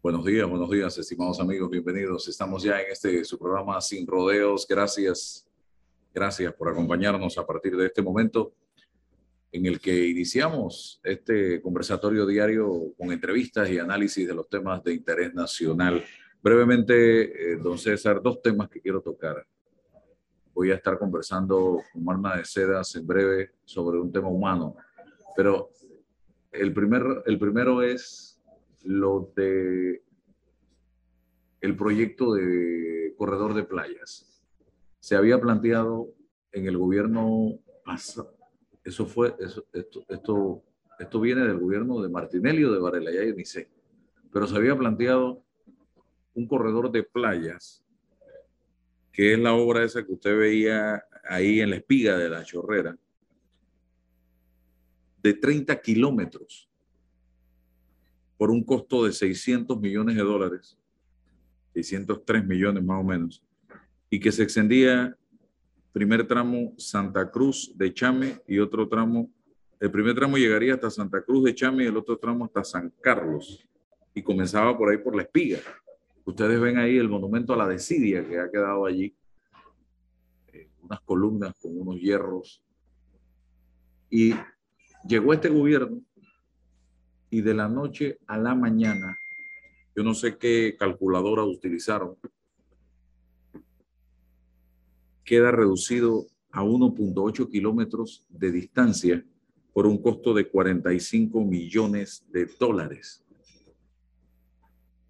Buenos días, buenos días, estimados amigos, bienvenidos. Estamos ya en este su programa Sin Rodeos. Gracias, gracias por acompañarnos a partir de este momento en el que iniciamos este conversatorio diario con entrevistas y análisis de los temas de interés nacional. Brevemente, eh, don César, dos temas que quiero tocar. Voy a estar conversando con Marna de Sedas en breve sobre un tema humano, pero el, primer, el primero es lo de el proyecto de corredor de playas. Se había planteado en el gobierno pasado, eso fue, eso, esto, esto, esto viene del gobierno de Martinelli o de Varela, ya ni sé, pero se había planteado un corredor de playas, que es la obra esa que usted veía ahí en la espiga de la chorrera, de 30 kilómetros por un costo de 600 millones de dólares, 603 millones más o menos, y que se extendía primer tramo Santa Cruz de Chame y otro tramo, el primer tramo llegaría hasta Santa Cruz de Chame y el otro tramo hasta San Carlos, y comenzaba por ahí por la espiga. Ustedes ven ahí el monumento a la desidia que ha quedado allí, eh, unas columnas con unos hierros, y llegó este gobierno y de la noche a la mañana, yo no sé qué calculadora utilizaron, queda reducido a 1.8 kilómetros de distancia por un costo de 45 millones de dólares.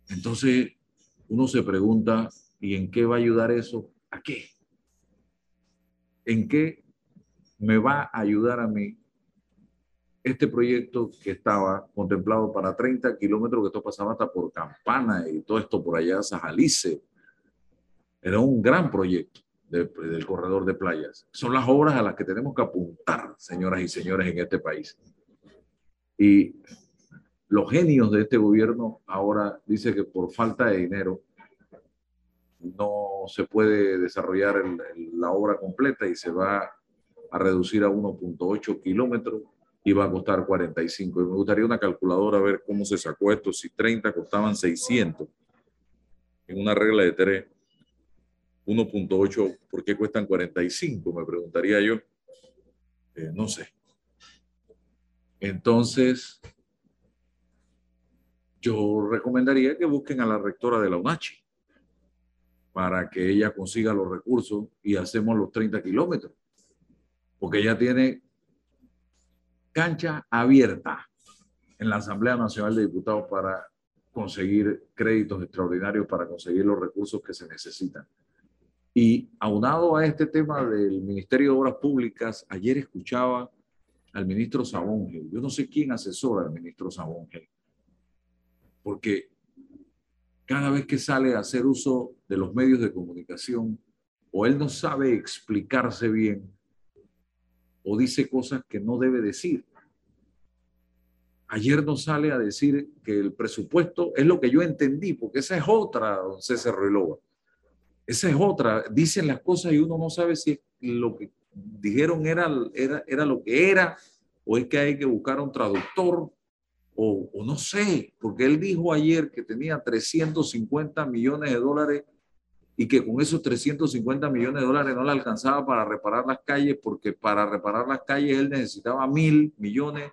Entonces, uno se pregunta, ¿y en qué va a ayudar eso? ¿A qué? ¿En qué me va a ayudar a mí este proyecto que estaba contemplado para 30 kilómetros, que esto pasaba hasta por Campana y todo esto por allá, Sajalice, era un gran proyecto del corredor de playas. Son las obras a las que tenemos que apuntar, señoras y señores, en este país. Y los genios de este gobierno ahora dicen que por falta de dinero no se puede desarrollar la obra completa y se va a reducir a 1.8 kilómetros iba a costar 45. Y me gustaría una calculadora a ver cómo se sacó esto. Si 30 costaban 600 en una regla de 3, 1.8, ¿por qué cuestan 45? Me preguntaría yo. Eh, no sé. Entonces, yo recomendaría que busquen a la rectora de la UNACHI para que ella consiga los recursos y hacemos los 30 kilómetros. Porque ella tiene cancha abierta en la Asamblea Nacional de Diputados para conseguir créditos extraordinarios, para conseguir los recursos que se necesitan. Y aunado a este tema del Ministerio de Obras Públicas, ayer escuchaba al ministro Sabongel. Yo no sé quién asesora al ministro Sabongel, porque cada vez que sale a hacer uso de los medios de comunicación, o él no sabe explicarse bien, o dice cosas que no debe decir. Ayer nos sale a decir que el presupuesto es lo que yo entendí, porque esa es otra, don César Relova. Esa es otra. Dicen las cosas y uno no sabe si lo que dijeron era, era, era lo que era, o es que hay que buscar un traductor, o, o no sé, porque él dijo ayer que tenía 350 millones de dólares y que con esos 350 millones de dólares no le alcanzaba para reparar las calles, porque para reparar las calles él necesitaba mil millones,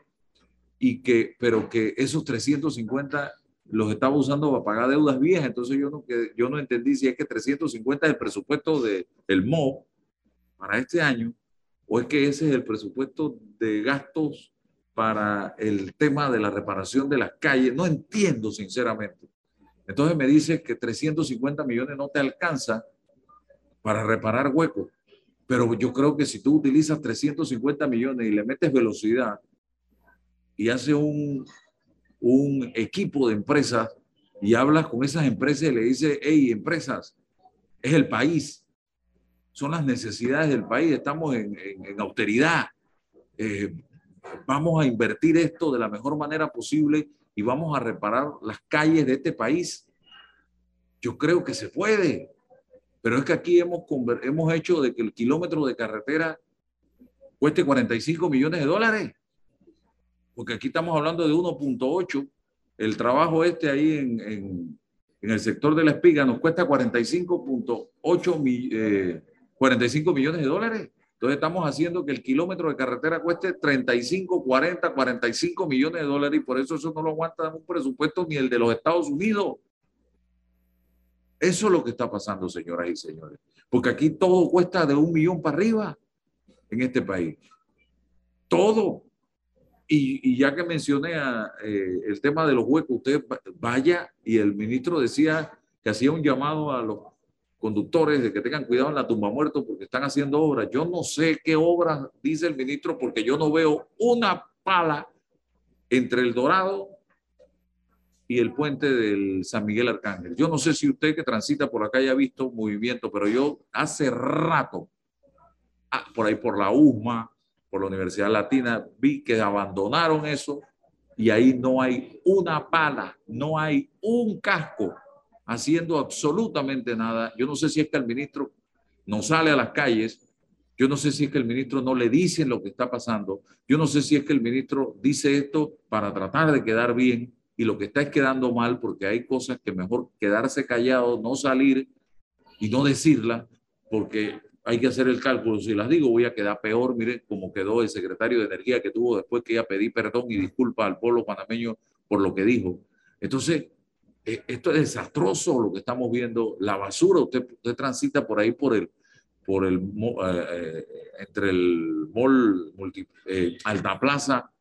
y que, pero que esos 350 los estaba usando para pagar deudas viejas. Entonces yo no, que, yo no entendí si es que 350 es el presupuesto del el MO para este año, o es que ese es el presupuesto de gastos para el tema de la reparación de las calles. No entiendo sinceramente. Entonces me dices que 350 millones no te alcanza para reparar huecos. Pero yo creo que si tú utilizas 350 millones y le metes velocidad y haces un, un equipo de empresas y hablas con esas empresas y le dices, hey, empresas, es el país, son las necesidades del país, estamos en, en, austeridad, eh, vamos a invertir esto de la mejor manera posible y vamos a reparar las calles de este país. Yo creo que se puede, pero es que aquí hemos, hemos hecho de que el kilómetro de carretera cueste 45 millones de dólares, porque aquí estamos hablando de 1.8 el trabajo este ahí en, en, el sector de la espiga nos cuesta 45.8 45 eh, millones de dólares. Entonces estamos haciendo que el kilómetro de carretera cueste 35, 40, 45 millones de dólares y por eso eso no lo aguanta un presupuesto ni el de los Estados Unidos. Eso es lo que está pasando, señoras y señores. Porque aquí todo cuesta de un millón para arriba en este país. Todo. Y, ya que mencioné eh, el tema de los huecos, usted vaya y el ministro decía que hacía un llamado a los conductores de que tengan cuidado en la tumba muerto porque están haciendo obras. Yo no sé qué obras dice el ministro porque yo no veo una pala entre el Dorado y el puente del San Miguel Arcángel. Yo no sé si usted que transita por acá haya visto movimiento, pero yo hace rato, ah, por ahí por la USMA, por la Universidad Latina, vi que abandonaron eso y ahí no hay una pala, no hay un casco haciendo absolutamente nada. Yo no sé si es que el ministro no sale a las calles, yo no sé si es que el ministro no le dice lo que está pasando, yo no sé si es que el ministro dice esto para tratar de quedar bien y lo que está es quedando mal porque hay cosas que mejor quedarse callado, no salir y no decirla porque hay que hacer el cálculo. Si las digo, voy a quedar peor. Mire cómo quedó el secretario de Energía que tuvo después que ya pedí perdón y disculpa al pueblo panameño por lo que dijo. Entonces, e, esto es desastroso lo que estamos viendo. La basura, usted, transita por ahí por el, por el, eh, eh, entre el mall multi, eh, Alta Plaza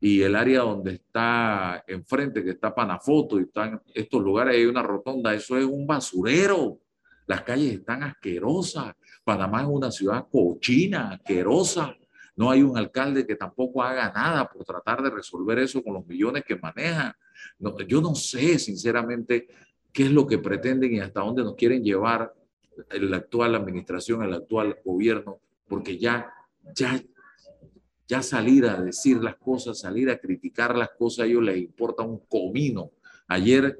y el área donde está enfrente, que está Panafoto y están estos lugares, hay una rotonda, eso es un basurero. Las calles están asquerosas. Panamá es una ciudad cochina, asquerosa. No hay un alcalde que tampoco haga nada por tratar de resolver eso con los millones que maneja. yo no sé, sinceramente, qué es lo que pretenden y hasta dónde nos quieren llevar la actual administración, el actual gobierno, porque ya, ya, ya salir a decir las cosas, salir a criticar las cosas, a ellos les importa un comino. Ayer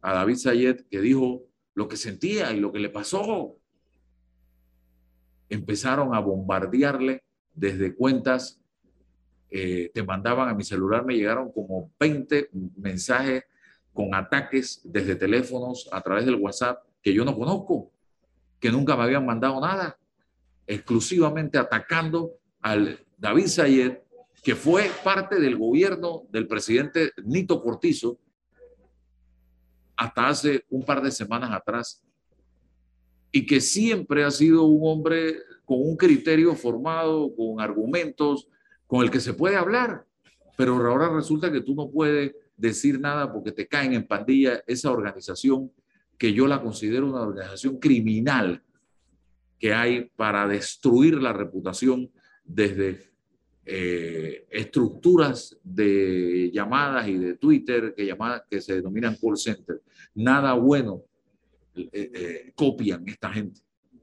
a David Sayed que dijo lo que sentía y lo que le pasó. Empezaron a bombardearle desde cuentas, eh, te mandaban a mi celular, me llegaron como 20 mensajes con ataques desde teléfonos a través del WhatsApp que yo no conozco, que nunca me habían mandado nada, exclusivamente atacando al David Sayed, que fue parte del gobierno del presidente Nito Cortizo, hasta hace un par de semanas atrás y que siempre ha sido un hombre con un criterio formado, con argumentos, con el que se puede hablar, pero ahora resulta que tú no puedes decir nada porque te caen en pandilla esa organización que yo la considero una organización criminal que hay para destruir la reputación desde eh, estructuras de llamadas y de Twitter que, llamadas, que se denominan call center. Nada bueno eh, eh, copian esta gente.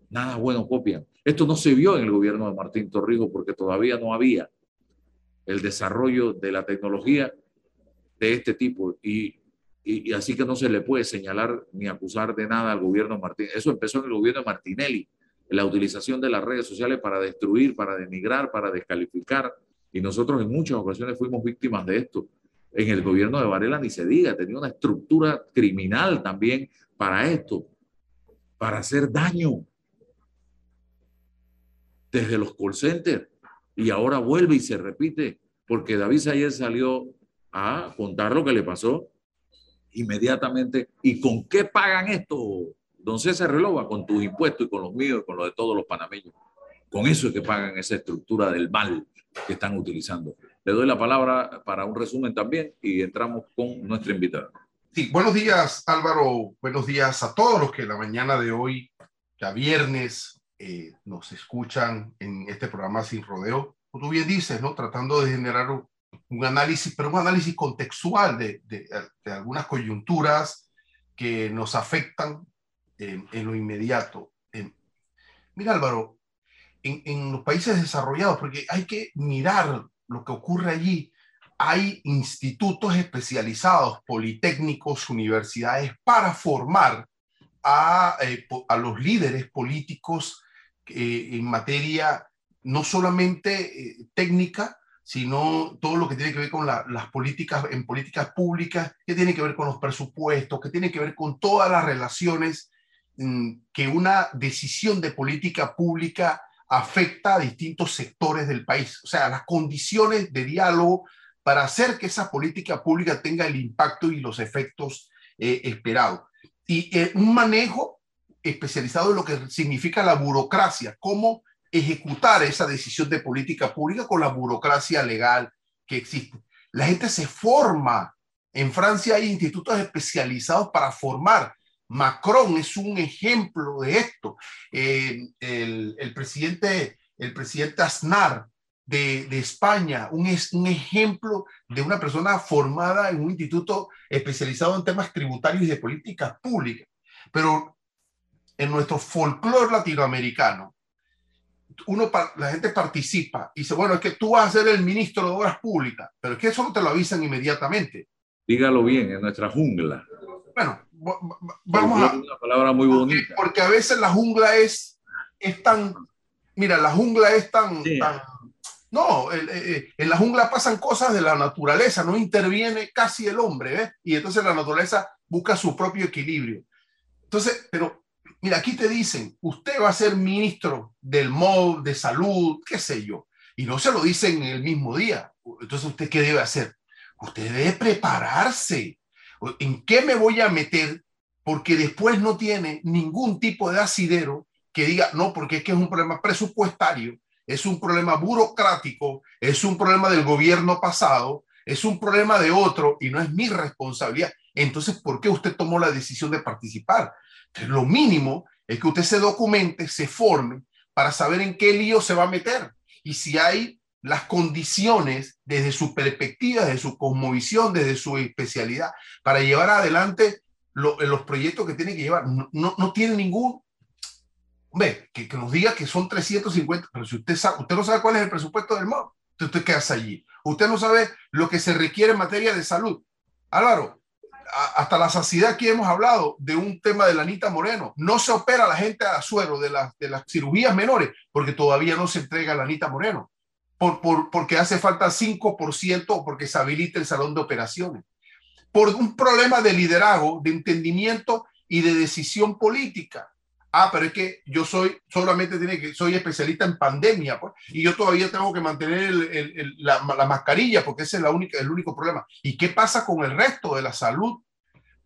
Nada bueno copian. Esto no se vio en el gobierno de Martín Torrijos porque todavía no había el desarrollo de la tecnología de este tipo y, y, así que no se le puede señalar ni acusar de nada al gobierno de Martín. Eso empezó en el gobierno de Martinelli la utilización de las redes sociales para destruir, para denigrar, para descalificar. Y nosotros en muchas ocasiones fuimos víctimas de esto. En el gobierno de Varela ni se diga, tenía una estructura criminal también para esto, para hacer daño desde los call centers. Y ahora vuelve y se repite, porque David ayer salió a contar lo que le pasó inmediatamente. ¿Y con qué pagan esto? Don César Relova, con tus impuestos y con los míos y con los de todos los panameños. Con eso es que pagan esa estructura del mal que están utilizando. Le doy la palabra para un resumen también y entramos con nuestra invitada. Sí, buenos días Álvaro, buenos días a todos los que la mañana de hoy, ya viernes, eh, nos escuchan en este programa Sin Rodeo. Como tú bien dices, ¿no? Tratando de generar un, análisis, pero un análisis contextual de, de, algunas coyunturas que nos afectan en, lo inmediato. mira Álvaro, en los países desarrollados, porque hay que mirar lo que ocurre allí, hay institutos especializados, politécnicos, universidades, para formar a, eh, a los líderes políticos eh, en materia no solamente eh, técnica, sino todo lo que tiene que ver con las políticas, en políticas públicas, que tiene que ver con los presupuestos, que tiene que ver con todas las relaciones mm, que una decisión de política pública afecta a distintos sectores del país. O sea, las condiciones de diálogo para hacer que esa política pública tenga el impacto y los efectos eh, esperados. Y eh, un manejo especializado en lo que significa la burocracia, cómo ejecutar esa decisión de política pública con la burocracia legal que existe. La gente se forma. En Francia hay institutos especializados para formar. Macron es un ejemplo de esto. Eh, el, presidente, el presidente Aznar de, España, un, un ejemplo de una persona formada en un instituto especializado en temas tributarios y de políticas públicas. Pero en nuestro folclore latinoamericano, uno, la gente participa y dice, bueno, es que tú vas a ser el ministro de Obras Públicas, pero es que eso no te lo avisan inmediatamente. Dígalo bien, en nuestra jungla. Bueno, vamos a... Una palabra muy bonita. Porque, a veces la jungla es, es tan... Mira, la jungla es tan... no, eh, eh, en la jungla pasan cosas de la naturaleza, no interviene casi el hombre, ¿ves? Y entonces la naturaleza busca su propio equilibrio. Entonces, pero Mira, aquí te dicen, usted va a ser ministro del MOB, de salud, qué sé yo, y no se lo dicen en el mismo día. Entonces, ¿usted qué debe hacer? Usted debe prepararse. ¿En qué me voy a meter? Porque después no tiene ningún tipo de asidero que diga, no, porque es que es un problema presupuestario, es un problema burocrático, es un problema del gobierno pasado, es un problema de otro y no es mi responsabilidad. Entonces, ¿por qué usted tomó la decisión de participar? lo mínimo es que usted se documente, se forme para saber en qué lío se va a meter y si hay las condiciones desde su perspectiva, desde su cosmovisión, desde su especialidad, para llevar adelante los proyectos que tiene que llevar. No, no, tiene ningún... Ve, que, nos diga que son 350, pero si usted, sabe, usted no sabe cuál es el presupuesto del MOB, usted, usted queda allí. Usted no sabe lo que se requiere en materia de salud. Álvaro, hasta la saciedad aquí hemos hablado de un tema de la Anita Moreno. No se opera la gente a suero de, las de las cirugías menores porque todavía no se entrega la Anita Moreno, por, por, porque hace falta 5% o porque se habilita el salón de operaciones. Por un problema de liderazgo, de entendimiento y de decisión política. Ah, pero es que yo soy, solamente tiene que, soy especialista en pandemia, pues, y yo todavía tengo que mantener la, mascarilla porque ese es el único problema. ¿Y qué pasa con el resto de la salud?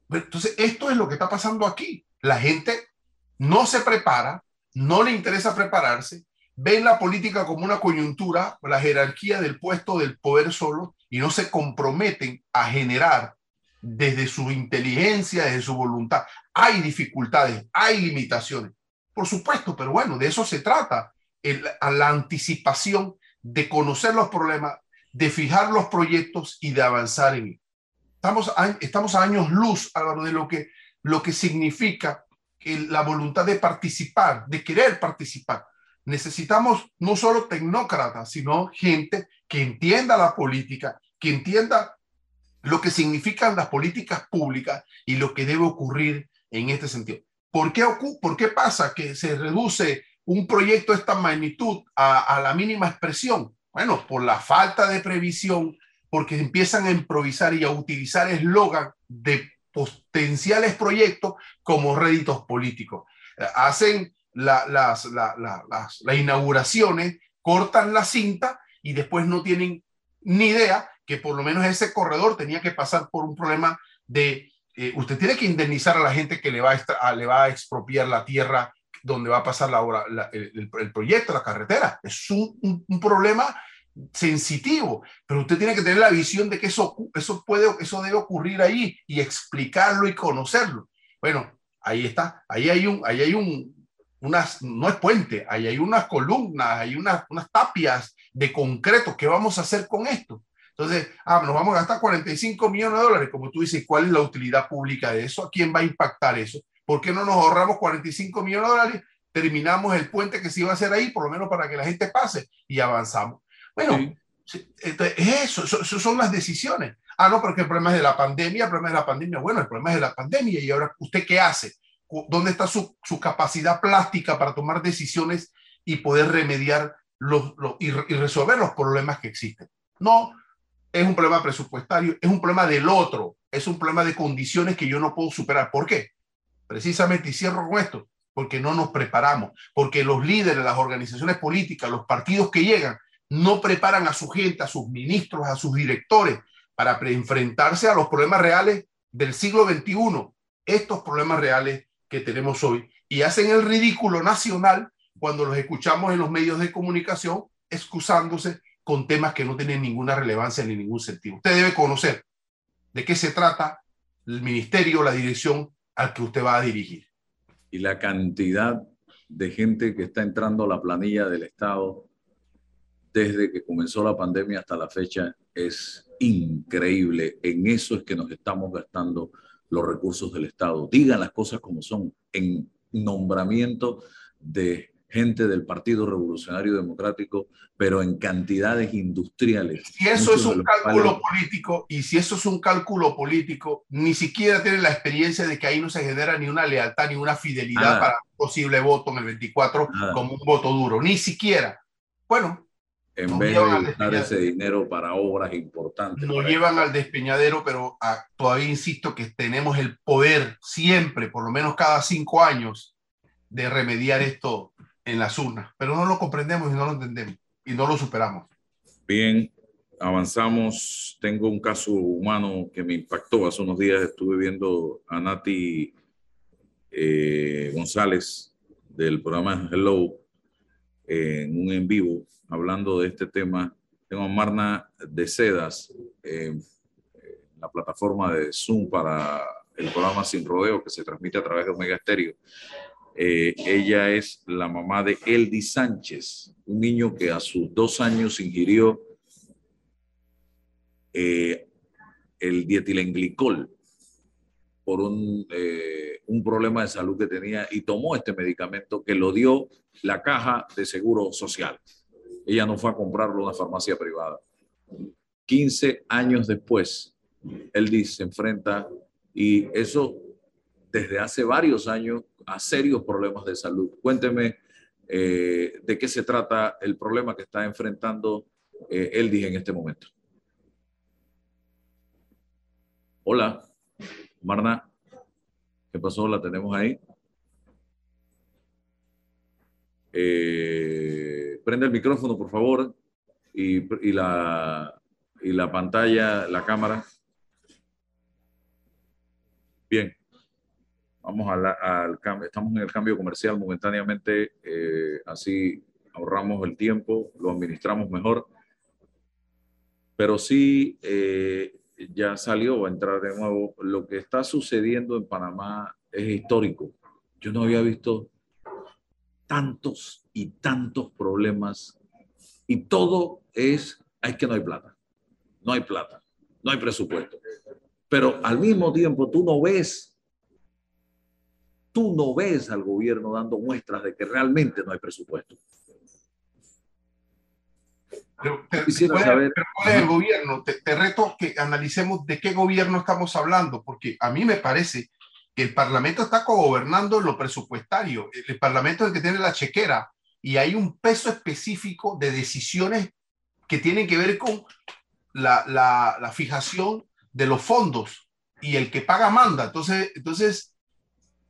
Pues, entonces, esto es lo que está pasando aquí. La gente no se prepara, no le interesa prepararse, ven la política como una coyuntura, la jerarquía del puesto del poder solo, y no se comprometen a generar desde su inteligencia, desde su voluntad. Hay dificultades, hay limitaciones, por supuesto, pero bueno, de eso se trata, a la anticipación de conocer los problemas, de fijar los proyectos y de avanzar en ellos. Estamos a, estamos a años luz, Álvaro, de lo que, lo que significa la voluntad de participar, de querer participar. Necesitamos no solo tecnócratas, sino gente que entienda la política, que entienda lo que significan las políticas públicas y lo que debe ocurrir en este sentido. ¿Por qué, por qué pasa que se reduce un proyecto de esta magnitud a, la mínima expresión? Bueno, por la falta de previsión, porque empiezan a improvisar y a utilizar eslogan de potenciales proyectos como réditos políticos. Hacen las, las, las inauguraciones, cortan la cinta y después no tienen ni idea que por lo menos ese corredor tenía que pasar por un problema de, eh, usted tiene que indemnizar a la gente que le va a, le va a expropiar la tierra donde va a pasar la obra, el, proyecto, la carretera. Es un, un, problema sensitivo, pero usted tiene que tener la visión de que eso, eso, puede, eso debe ocurrir ahí y explicarlo y conocerlo. Bueno, ahí está, ahí hay un, ahí hay un, unas, no es puente, ahí hay unas columnas, hay unas, unas tapias de concreto. ¿Qué vamos a hacer con esto? Entonces, ah, nos vamos a gastar 45 millones de dólares, como tú dices, ¿cuál es la utilidad pública de eso? ¿A quién va a impactar eso? ¿Por qué no nos ahorramos 45 millones de dólares? Terminamos el puente que se iba a hacer ahí, por lo menos para que la gente pase y avanzamos. Bueno, eso, eso, son las decisiones. Ah, no, porque el problema es de la pandemia, el problema es de la pandemia. Bueno, el problema es de la pandemia y ahora, ¿usted qué hace? ¿Dónde está su, su capacidad plástica para tomar decisiones y poder remediar los, los y resolver los problemas que existen? No, es un problema presupuestario, es un problema del otro, es un problema de condiciones que yo no puedo superar. ¿Por qué? Precisamente, y cierro con esto, porque no nos preparamos, porque los líderes, las organizaciones políticas, los partidos que llegan, no preparan a su gente, a sus ministros, a sus directores para enfrentarse a los problemas reales del siglo XXI, estos problemas reales que tenemos hoy, y hacen el ridículo nacional cuando los escuchamos en los medios de comunicación excusándose con temas que no tienen ninguna relevancia ni ningún sentido. Usted debe conocer de qué se trata el ministerio, la dirección al que usted va a dirigir. Y la cantidad de gente que está entrando a la planilla del Estado desde que comenzó la pandemia hasta la fecha es increíble. En eso es que nos estamos gastando los recursos del Estado. Digan las cosas como son. En nombramiento de gente del Partido Revolucionario Democrático, pero en cantidades industriales. Si eso es un cálculo político, y si eso es un cálculo político, ni siquiera tienen la experiencia de que ahí no se genera ni una lealtad ni una fidelidad para un posible voto en el 24 como un voto duro, ni siquiera. Bueno, en vez de usar ese dinero para obras importantes. Nos llevan al despeñadero, pero ah, todavía insisto que tenemos el poder siempre, por lo menos cada cinco años, de remediar esto en las urnas, pero no lo comprendemos y no lo entendemos y no lo superamos. Bien, avanzamos. Tengo un caso humano que me impactó. Hace unos días estuve viendo a Nati eh, González del programa Hello en un en vivo hablando de este tema. Tengo a Marna de Sedas, en la plataforma de Zoom para el programa Sin Rodeo que se transmite a través de Omega Stereo. Eh, ella es la mamá de Eldi Sánchez, un niño que a sus dos años ingirió eh, el dietilenglicol por un, eh, un problema de salud que tenía y tomó este medicamento que lo dio la caja de seguro social. Ella no fue a comprarlo en una farmacia privada. 15 años después, Eldi se enfrenta y eso desde hace varios años a serios problemas de salud. Cuénteme eh, de qué se trata el problema que está enfrentando eh, Eldis en este momento. Hola, Marna. ¿Qué pasó? ¿La tenemos ahí? Eh, prende el micrófono, por favor, y, y, la, y la pantalla, la cámara. Bien. Vamos al cambio, estamos en el cambio comercial momentáneamente, eh, así ahorramos el tiempo, lo administramos mejor. Pero sí, eh, ya salió, va a entrar de nuevo. Lo que está sucediendo en Panamá es histórico. Yo no había visto tantos y tantos problemas y todo es, es que no hay plata, no hay plata, no hay presupuesto. Pero al mismo tiempo tú no ves tú no ves al gobierno dando muestras de que realmente no hay presupuesto. Pero, te, saber... ¿Cuál es el gobierno? Te, te, reto que analicemos de qué gobierno estamos hablando, porque a mí me parece que el Parlamento está cogobernando lo presupuestario. El Parlamento es el que tiene la chequera y hay un peso específico de decisiones que tienen que ver con la, la, la fijación de los fondos y el que paga manda. Entonces, entonces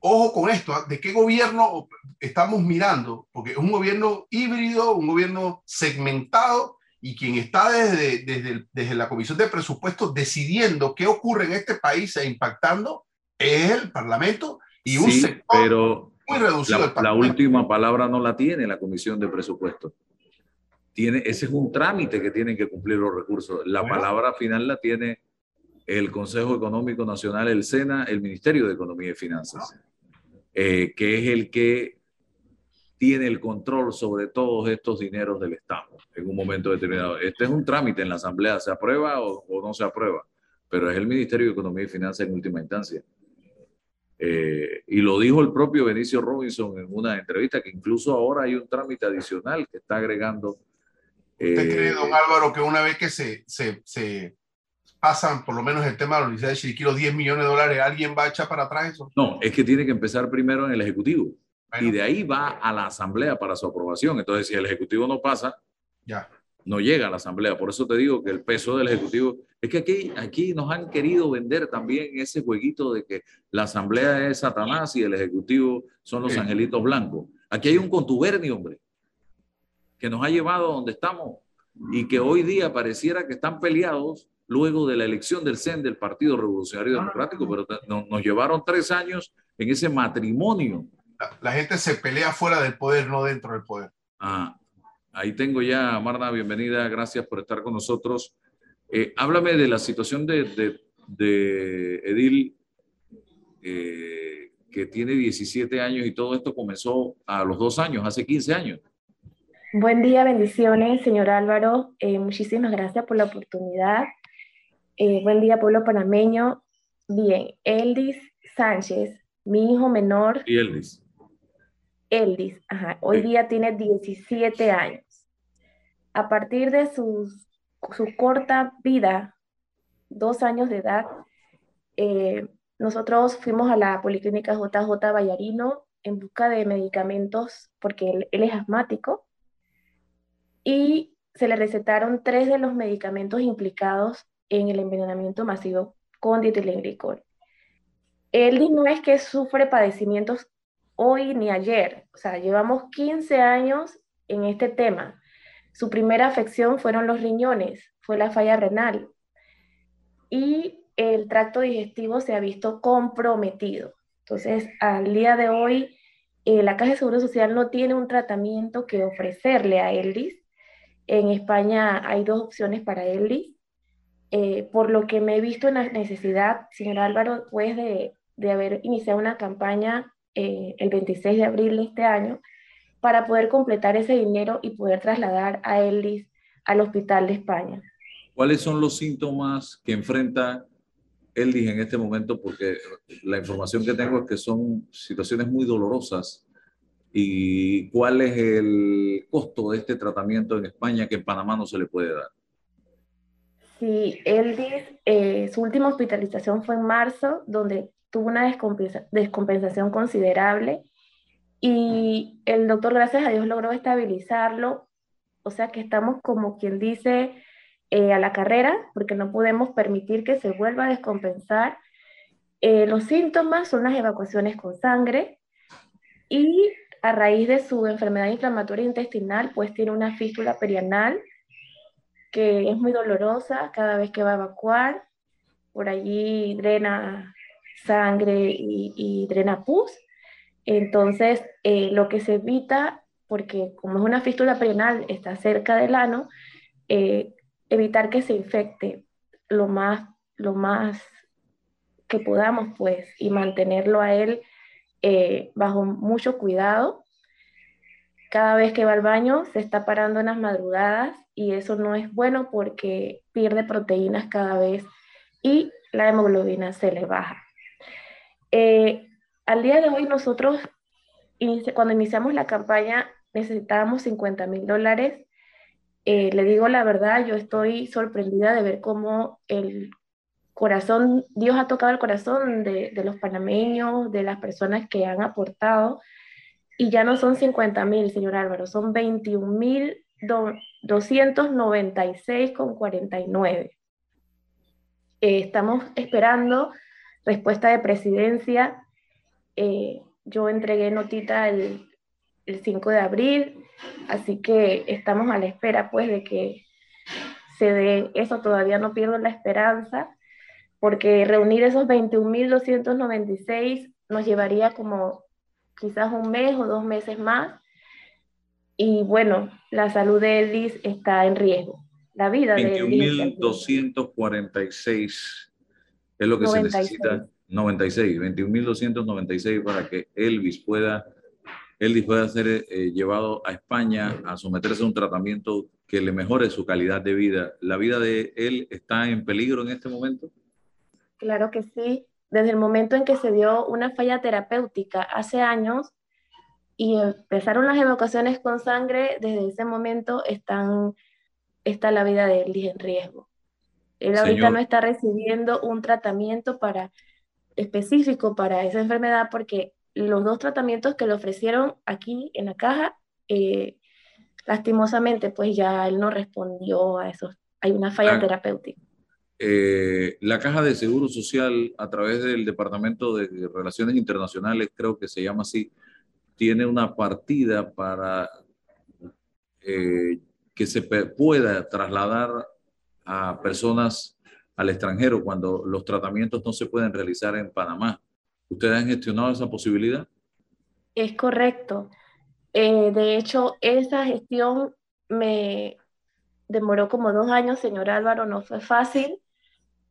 ojo con esto, ¿ah? ¿de qué gobierno estamos mirando? Porque es un gobierno híbrido, un gobierno segmentado y quien está desde, desde, desde la Comisión de Presupuestos decidiendo qué ocurre en este país e impactando es el Parlamento y un sector pero muy reducido. La, la última palabra no la tiene la Comisión de Presupuestos. Tiene, ese es un trámite que tienen que cumplir los recursos. La palabra final la tiene el Consejo Económico Nacional, el SENA, el Ministerio de Economía y Finanzas. Eh, que es el que tiene el control sobre todos estos dineros del Estado en un momento determinado. Este es un trámite en la Asamblea, ¿se aprueba o, no se aprueba? Pero es el Ministerio de Economía y Finanzas en última instancia. Eh, y lo dijo el propio Benicio Robinson en una entrevista, que incluso ahora hay un trámite adicional que está agregando. ¿Usted cree, don eh, Álvaro, que una vez que se, se, se pasan, por lo menos el tema de la Universidad de Chiriquí, los 10 millones de dólares, ¿alguien va a echar para atrás eso? No, es que tiene que empezar primero en el Ejecutivo. Y de ahí va a la Asamblea para su aprobación. Entonces, si el Ejecutivo no pasa, ya. no llega a la Asamblea. Por eso te digo que el peso del Ejecutivo es que aquí, aquí nos han querido vender también ese jueguito de que la Asamblea es Satanás y el Ejecutivo son los angelitos blancos. Aquí hay un contubernio, hombre, que nos ha llevado a donde estamos y que hoy día pareciera que están peleados luego de la elección del CEN del Partido Revolucionario Democrático, pero nos llevaron tres años en ese matrimonio. La, gente se pelea fuera del poder, no dentro del poder. Ah, ahí tengo ya, Marna, bienvenida, gracias por estar con nosotros. Eh, háblame de la situación de, de, Edil, eh, que tiene 17 años y todo esto comenzó a los dos años, hace 15 años. Buen día, bendiciones, señor Álvaro. Eh, muchísimas gracias por la oportunidad. Buen día, pueblo panameño. Bien, Eldis Sánchez, mi hijo menor. ¿Y Eldis? Eldis, ajá, hoy día tiene 17 años. A partir de sus su corta vida, dos años de edad, eh, nosotros fuimos a la Policlínica JJ Vallarino en busca de medicamentos porque él, es asmático y se le recetaron tres de los medicamentos implicados en el envenenamiento masivo con dietilenglicol. Él no es que sufre padecimientos hoy ni ayer, o sea, llevamos 15 años en este tema. Su primera afección fueron los riñones, fue la falla renal. Y el tracto digestivo se ha visto comprometido. Entonces, al día de hoy, eh, la Caja de Seguro Social no tiene un tratamiento que ofrecerle a Eldis. En España hay dos opciones para Eldis. Eh, por lo que me he visto en la necesidad, señor Álvaro, pues de, de haber iniciado una campaña eh, el 26 de abril de este año, para poder completar ese dinero y poder trasladar a Eldis al Hospital de España. ¿Cuáles son los síntomas que enfrenta Eldis en este momento? Porque la información que tengo es que son situaciones muy dolorosas. ¿Y cuál es el costo de este tratamiento en España que en Panamá no se le puede dar? Sí, Eldis, eh, su última hospitalización fue en marzo, donde tuvo una descompensación considerable y el doctor, gracias a Dios, logró estabilizarlo. O sea que estamos como quien dice eh, a la carrera, porque no podemos permitir que se vuelva a descompensar. Eh, los síntomas son las evacuaciones con sangre y a raíz de su enfermedad inflamatoria intestinal, pues tiene una fístula perianal que es muy dolorosa cada vez que va a evacuar. Por allí drena sangre y, drena pus. Entonces, eh, lo que se evita, porque como es una fístula perianal, está cerca del ano, eh, evitar que se infecte lo más, lo más que podamos, pues, y mantenerlo a él eh, bajo mucho cuidado. Cada vez que va al baño se está parando en las madrugadas y eso no es bueno porque pierde proteínas cada vez y la hemoglobina se le baja. Al día de hoy nosotros, cuando iniciamos la campaña, necesitábamos 50 mil dólares. Eh, le digo la verdad, yo estoy sorprendida de ver cómo el corazón, Dios ha tocado el corazón de, los panameños, de las personas que han aportado, y ya no son 50 mil, señor Álvaro, son 21 mil 296 con 49. Eh, estamos esperando respuesta de presidencia eh, yo entregué notita el, el 5 de abril, así que estamos a la espera pues de que se dé eso, todavía no pierdo la esperanza, porque reunir esos 21.296 nos llevaría como quizás un mes o dos meses más. Y bueno, la salud de Elis está en riesgo. La vida de Elis. 21.246 es lo que se necesita 96, 21.296 para que Elvis pueda, Elvis pueda ser eh, llevado a España a someterse a un tratamiento que le mejore su calidad de vida. ¿La vida de él está en peligro en este momento? Claro que sí. Desde el momento en que se dio una falla terapéutica hace años y empezaron las evacuaciones con sangre, desde ese momento están, está la vida de Elvis en riesgo. Él ahorita no está recibiendo un tratamiento para específico para esa enfermedad porque los dos tratamientos que le ofrecieron aquí en la caja, eh, lastimosamente, pues ya él no respondió a eso. Hay una falla ah, terapéutica. Eh, la Caja de Seguro Social, a través del Departamento de Relaciones Internacionales, creo que se llama así, tiene una partida para eh, que se pueda trasladar a personas al extranjero cuando los tratamientos no se pueden realizar en Panamá. ¿Ustedes han gestionado esa posibilidad? Es correcto. Eh, de hecho, esa gestión me demoró como dos años, señor Álvaro, no fue fácil.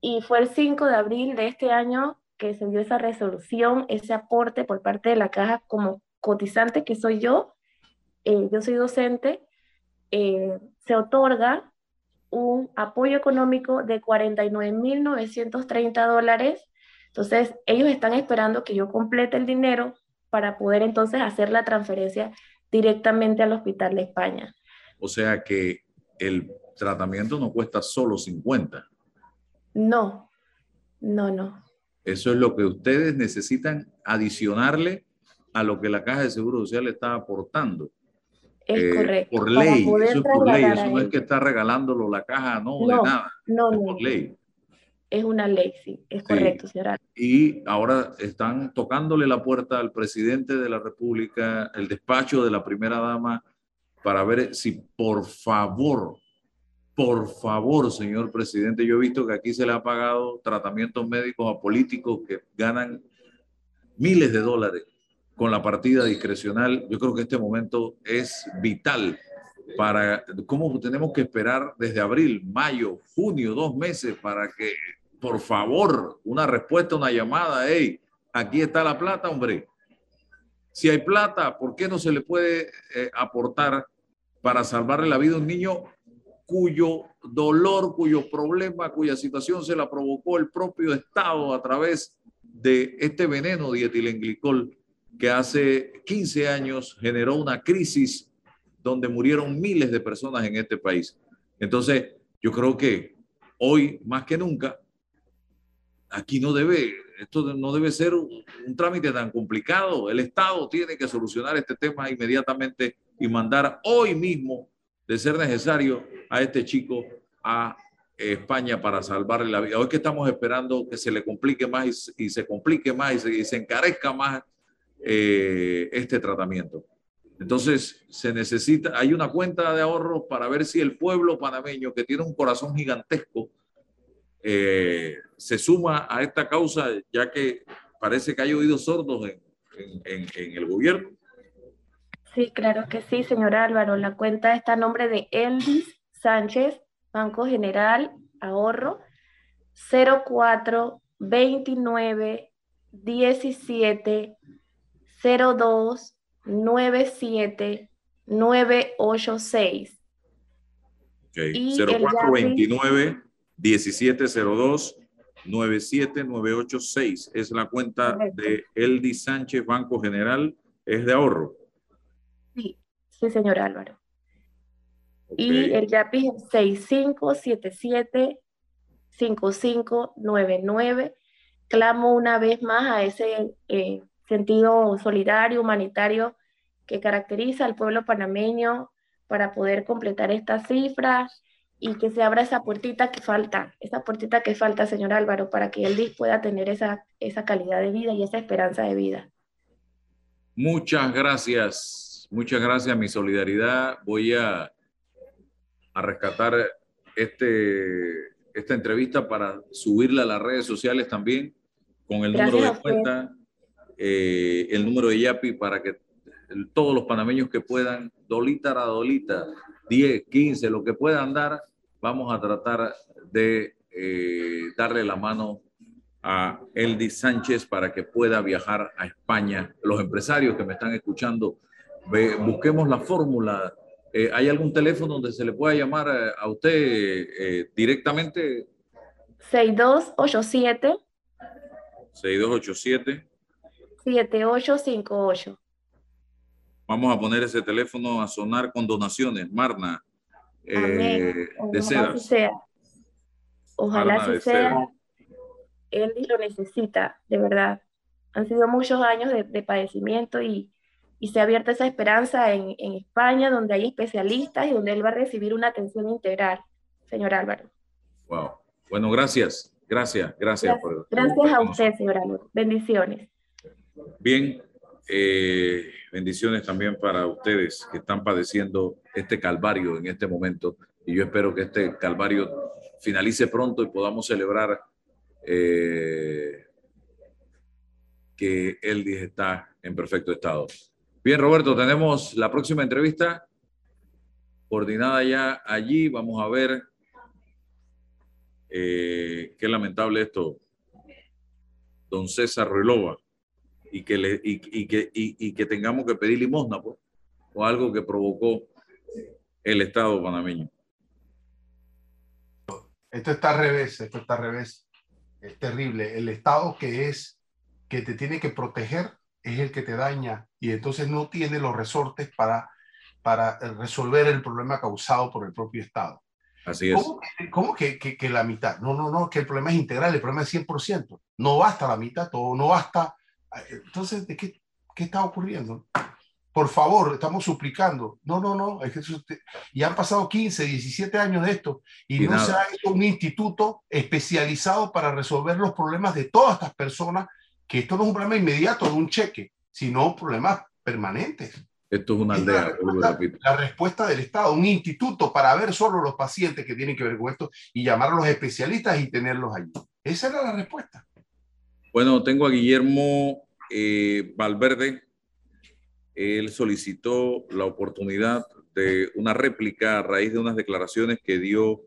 Y fue el 5 de abril de este año que se dio esa resolución, ese aporte por parte de la caja como cotizante que soy yo. Eh, yo soy docente. Eh, se otorga un apoyo económico de 49.930 dólares. Entonces, ellos están esperando que yo complete el dinero para poder entonces hacer la transferencia directamente al Hospital de España. O sea que el tratamiento no cuesta solo 50. No, no, no. Eso es lo que ustedes necesitan adicionarle a lo que la Caja de Seguro Social está aportando. Es eh, correcto. Por ley, eso es por ley, eso no es que está regalándolo la caja, no, de nada. No, es no. Por ley. Es una ley, sí, es correcto, señora. Y ahora están tocándole la puerta al presidente de la República, el despacho de la primera dama, para ver si por favor, por favor, señor presidente, yo he visto que aquí se le ha pagado tratamientos médicos a políticos que ganan miles de dólares con la partida discrecional. Yo creo que este momento es vital para cómo tenemos que esperar desde abril, mayo, junio, dos meses para que por favor, una respuesta, una llamada, hey, aquí está la plata, hombre. Si hay plata, ¿por qué no se le puede eh, aportar para salvarle la vida a un niño cuyo dolor, cuyo problema, cuya situación se la provocó el propio Estado a través de este veneno dietilenglicol que hace 15 años generó una crisis donde murieron miles de personas en este país. Entonces, yo creo que hoy más que nunca aquí no debe, esto no debe ser un, trámite tan complicado. El Estado tiene que solucionar este tema inmediatamente y mandar hoy mismo, de ser necesario, a este chico a España para salvarle la vida. Hoy que estamos esperando que se le complique más y, se complique más y se, encarezca más eh, este tratamiento. Entonces, se necesita, hay una cuenta de ahorros para ver si el pueblo panameño, que tiene un corazón gigantesco, eh, se suma a esta causa, ya que parece que hay oídos sordos en, en, el gobierno. Sí, claro que sí, señor Álvaro. La cuenta está a nombre de Elvis Sánchez, Banco General, ahorro, 04 29 17 02 97 986. Okay. 0429 1702 97986 es la cuenta de Eldi Sánchez Banco General, es de ahorro. Sí, sí, señor Álvaro. Y el YAPI es 6577 5599. Clamo una vez más a ese eh, sentido solidario, humanitario que caracteriza al pueblo panameño para poder completar estas cifras y que se abra esa puertita que falta, esa puertita que falta, señor Álvaro, para que él pueda tener esa, esa calidad de vida y esa esperanza de vida. Muchas gracias, muchas gracias, mi solidaridad. Voy a, a rescatar este, esta entrevista para subirla a las redes sociales también con el número de cuenta, eh, el número de YAPI para que todos los panameños que puedan, dolita a dolita, 10, 15, lo que puedan dar, vamos a tratar de eh, darle la mano a Eldi Sánchez para que pueda viajar a España. Los empresarios que me están escuchando, busquemos la fórmula. Eh, ¿Hay algún teléfono donde se le pueda llamar a usted eh, directamente? 6287. 6287. 7858. Vamos a poner ese teléfono a sonar con donaciones. Marna, eh, Ojalá sea. Ojalá sea. Él lo necesita, de verdad. Han sido muchos años de, padecimiento y, y se ha abierto esa esperanza en, en España, donde hay especialistas y donde él va a recibir una atención integral, señor Álvaro. Wow. Bueno, gracias. Gracias, gracias. Gracias, gracias a usted, señor Álvaro. Bendiciones. Bien, eh, bendiciones también para ustedes que están padeciendo este calvario en este momento. Y yo espero que este calvario finalice pronto y podamos celebrar eh, que él está en perfecto estado. Bien, Roberto, tenemos la próxima entrevista coordinada ya allí. Vamos a ver eh, qué lamentable esto. Don César Ruilova y que, y, que, y, que tengamos que pedir limosna pues, o algo que provocó el Estado panameño. Esto está al revés, esto está al revés. Es terrible. El Estado que es, que te tiene que proteger, es el que te daña y entonces no tiene los resortes para, para resolver el problema causado por el propio Estado. Así es. ¿Cómo, que, que, que, la mitad? No, no, no, que el problema es integral, el problema es 100%. No basta la mitad, todo, no basta entonces, ¿de qué, qué está ocurriendo? Por favor, estamos suplicando. No, no, no. Y han pasado 15, 17 años de esto y, no se ha hecho un instituto especializado para resolver los problemas de todas estas personas, que esto no es un problema inmediato de un cheque, sino problemas permanentes. Esto es una aldea. La respuesta, la respuesta, del Estado, un instituto para ver solo los pacientes que tienen que ver con esto y llamar a los especialistas y tenerlos allí. Esa era la respuesta. Bueno, tengo a Guillermo eh, Valverde. Él solicitó la oportunidad de una réplica a raíz de unas declaraciones que dio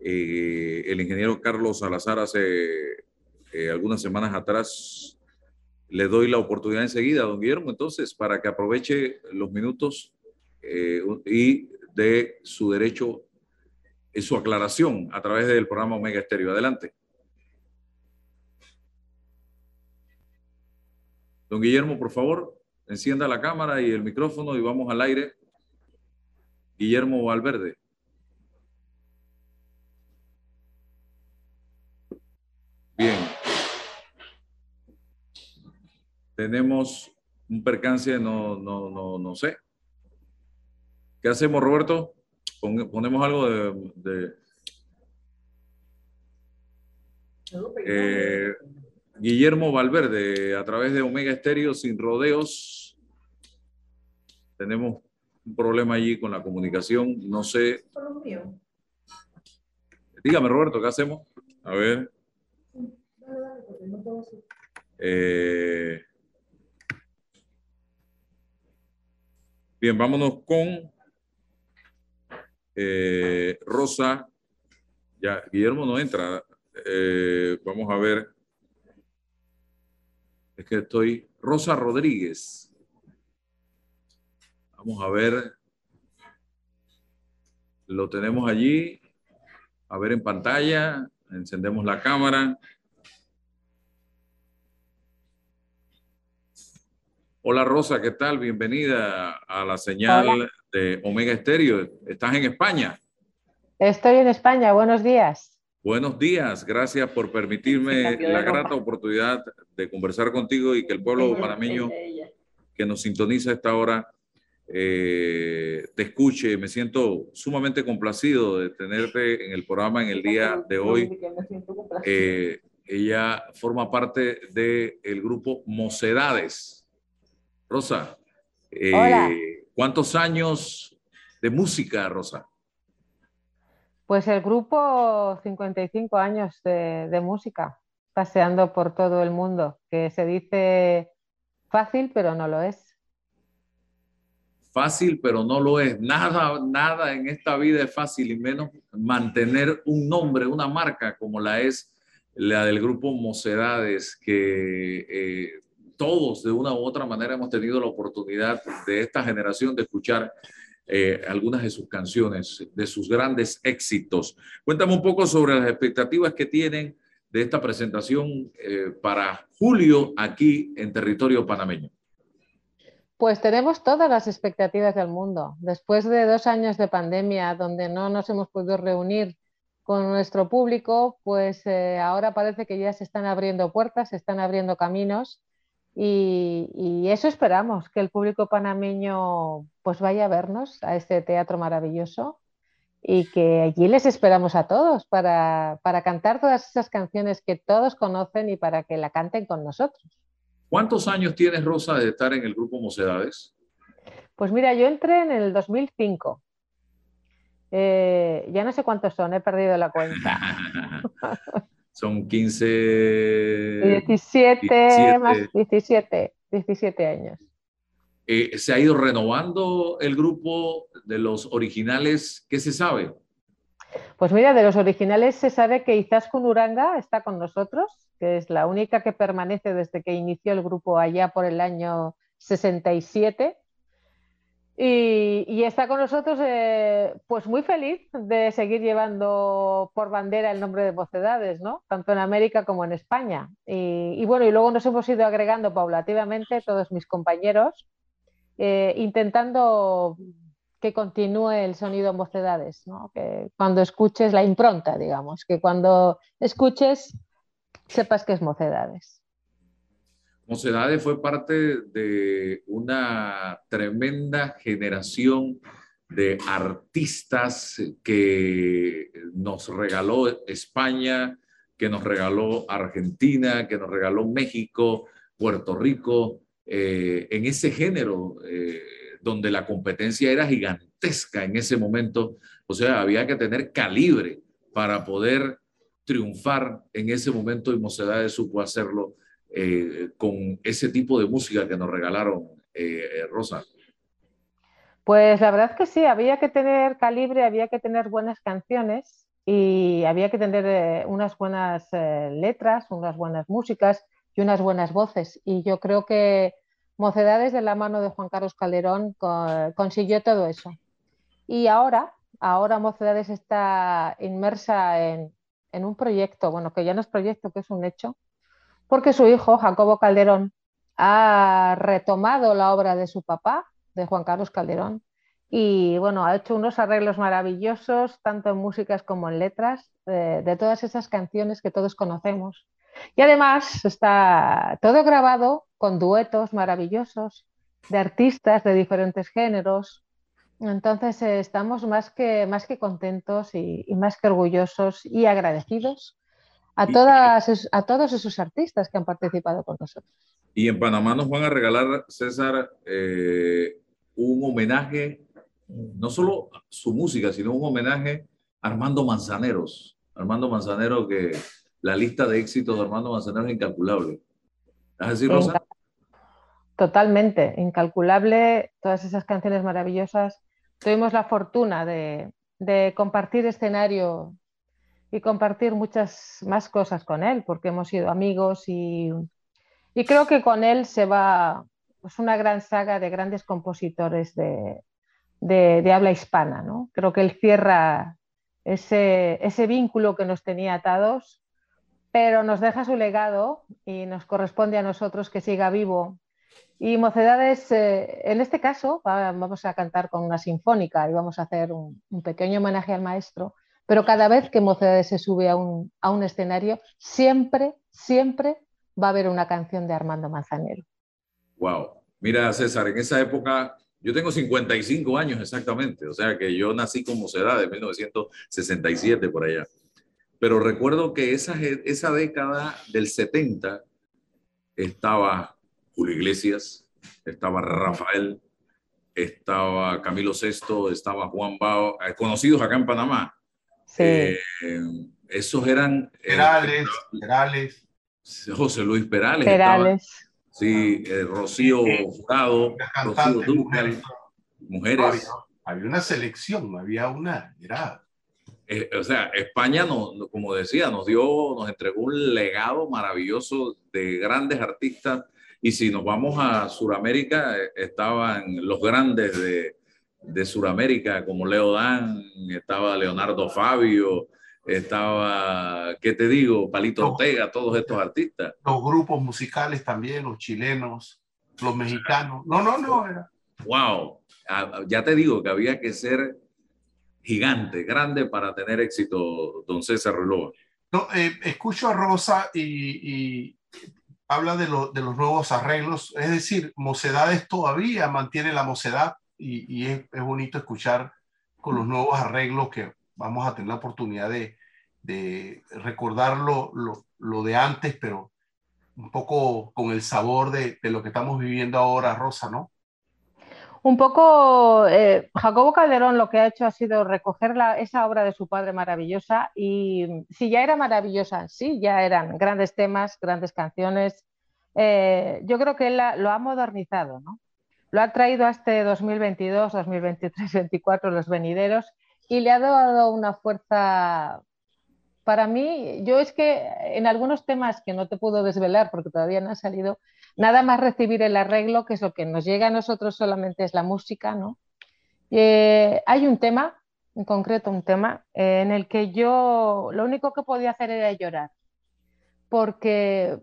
eh, el ingeniero Carlos Salazar hace eh, algunas semanas atrás. Le doy la oportunidad enseguida, don Guillermo, entonces, para que aproveche los minutos y de su derecho, su aclaración a través del programa Omega Estéreo. Adelante. Don Guillermo, por favor, encienda la cámara y el micrófono y vamos al aire. Guillermo Valverde. Bien. Tenemos un percance, no, no, no, no sé. ¿Qué hacemos, Roberto? Ponemos algo de... Eh, Guillermo Valverde, a través de Omega Estéreo, sin rodeos. Tenemos un problema allí con la comunicación. No sé. Dígame, Roberto, ¿qué hacemos? A ver. Eh, bien, vámonos con eh, Rosa. Ya, Guillermo no entra. Eh, vamos a ver. Es que estoy. Rosa Rodríguez. Vamos a ver. Lo tenemos allí. A ver en pantalla. Encendemos la cámara. Hola Rosa, ¿qué tal? Bienvenida a la señal de Omega Estéreo. ¿Estás en España? Estoy en España, buenos días. Buenos días, gracias por permitirme la grata oportunidad de conversar contigo y que el pueblo panameño que nos sintoniza a esta hora eh, te escuche. Me siento sumamente complacido de tenerte en el programa en el día de hoy. Eh, ella forma parte del grupo Mocedades. Rosa, eh, ¿cuántos años de música, Rosa? Pues el grupo 55 años de, música, paseando por todo el mundo, que se dice fácil, pero no lo es. Fácil, pero no lo es. Nada, nada en esta vida es fácil y menos mantener un nombre, una marca como la es la del grupo Mocedades, que eh, todos de una u otra manera hemos tenido la oportunidad de esta generación de escuchar eh, algunas de sus canciones, de sus grandes éxitos. Cuéntame un poco sobre las expectativas que tienen de esta presentación eh, para julio aquí en territorio panameño. Pues tenemos todas las expectativas del mundo. Después de dos años de pandemia donde no nos hemos podido reunir con nuestro público, pues eh, ahora parece que ya se están abriendo puertas, se están abriendo caminos Y, eso esperamos, que el público panameño pues vaya a vernos a este teatro maravilloso y que allí les esperamos a todos para, para cantar todas esas canciones que todos conocen y para que la canten con nosotros. ¿Cuántos años tienes, Rosa, de estar en el grupo Mocedades? Pues mira, yo entré en el 2005. Eh, ya no sé cuántos son, he perdido la cuenta. son 15... 17, más 17, 17 años. Eh, ¿Se ha ido renovando el grupo de los originales? ¿Qué se sabe? Pues mira, de los originales se sabe que Izaskun Uranga está con nosotros, que es la única que permanece desde que inició el grupo allá por el año 67 y, está con nosotros, eh, pues muy feliz de seguir llevando por bandera el nombre de Vocedades, ¿no? Tanto en América como en España. Y, bueno, y luego nos hemos ido agregando paulativamente todos mis compañeros, eh, intentando que continúe el sonido en Vocedades, ¿no? Que cuando escuches la impronta, digamos, que cuando escuches sepas que es Mocedades. Mocedades fue parte de una tremenda generación de artistas que nos regaló España, que nos regaló Argentina, que nos regaló México, Puerto Rico, eh, en ese género eh, donde la competencia era gigantesca en ese momento. O sea, había que tener calibre para poder triunfar en ese momento y Mocedades supo hacerlo eh, con ese tipo de música que nos regalaron, eh, Rosa? Pues la verdad es que sí, había que tener calibre, había que tener buenas canciones y había que tener eh, unas buenas letras, unas buenas músicas y unas buenas voces. Y yo creo que Mocedades de la mano de Juan Carlos Calderón consiguió todo eso. Y ahora, ahora Mocedades está inmersa en, en un proyecto, bueno, que ya no es proyecto, que es un hecho, porque su hijo, Jacobo Calderón, ha retomado la obra de su papá, de Juan Carlos Calderón, y bueno, ha hecho unos arreglos maravillosos, tanto en músicas como en letras, de, todas esas canciones que todos conocemos. Y además está todo grabado con duetos maravillosos de artistas de diferentes géneros. Entonces eh, estamos más que, más que contentos y, más que orgullosos y agradecidos a, todas, a todos esos artistas que han participado con nosotros. Y en Panamá nos van a regalar, César, eh, un homenaje, no solo a su música, sino un homenaje a Armando Manzaneros. Armando Manzanero, que la lista de éxitos de Armando Manzanero es incalculable. ¿Es decir, Rosa? Totalmente, incalculable. Todas esas canciones maravillosas. Tuvimos la fortuna de, de compartir escenario y compartir muchas más cosas con él, porque hemos sido amigos y, y creo que con él se va pues, una gran saga de grandes compositores de, de, habla hispana. ¿no? Creo que él cierra ese, ese vínculo que nos tenía atados, pero nos deja su legado y nos corresponde a nosotros que siga vivo. Y Mocedades, eh, en este caso, vamos a cantar con una sinfónica y vamos a hacer un, un pequeño homenaje al maestro pero cada vez que Mocedades se sube a un, a un escenario, siempre, siempre va a haber una canción de Armando Manzanero. Wow. Mira, César, en esa época, yo tengo 55 años exactamente, o sea que yo nací con Mocedades de 1967 por allá. Pero recuerdo que esa, esa década del 70 estaba Julio Iglesias, estaba Rafael, estaba Camilo VI, estaba Juan Bao, eh, conocidos acá en Panamá. Eh, esos eran... Eh, Perales, Perales. José Luis Perales. Perales. sí, eh, Rocío Jurado, Rocío Ducal, mujeres. Había, una selección, había una... Era... o sea, España, no, como decía, nos dio, nos entregó un legado maravilloso de grandes artistas. Y si nos vamos a Sudamérica, estaban los grandes de, de Sudamérica, como Leo Dan, estaba Leonardo Fabio, estaba, ¿qué te digo? Palito Ortega, todos estos artistas. Los grupos musicales también, los chilenos, los mexicanos. No, no, no. Era. Wow, ah, ya te digo que había que ser gigante, grande para tener éxito, don César Reloj. No, eh, escucho a Rosa y, habla de, de los nuevos arreglos, es decir, Mocedades todavía mantiene la mocedad y, es, bonito escuchar con los nuevos arreglos que vamos a tener la oportunidad de, de recordar lo, de antes, pero un poco con el sabor de, lo que estamos viviendo ahora, Rosa, ¿no? Un poco, eh, Jacobo Calderón lo que ha hecho ha sido recoger esa obra de su padre maravillosa y si ya era maravillosa, sí, ya eran grandes temas, grandes canciones. Eh, yo creo que él lo ha modernizado, ¿no? Lo ha traído a este 2022, 2023, 2024, los venideros, y le ha dado una fuerza. Para mí, yo es que en algunos temas que no te puedo desvelar porque todavía no ha salido, nada más recibir el arreglo, que es lo que nos llega a nosotros solamente es la música, ¿no? Eh, hay un tema, en concreto un tema, eh, en el que yo lo único que podía hacer era llorar, porque,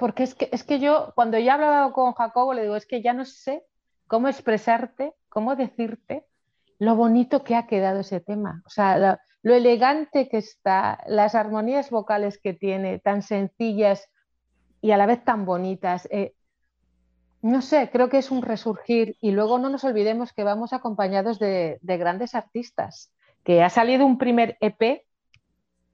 porque es, que, es que yo, cuando ya he hablado con Jacobo, le digo, es que ya no sé cómo expresarte, cómo decirte lo bonito que ha quedado ese tema, o sea, lo, elegante que está, las armonías vocales que tiene, tan sencillas, y a la vez tan bonitas. Eh, no sé, creo que es un resurgir y luego no nos olvidemos que vamos acompañados de, grandes artistas, que ha salido un primer EP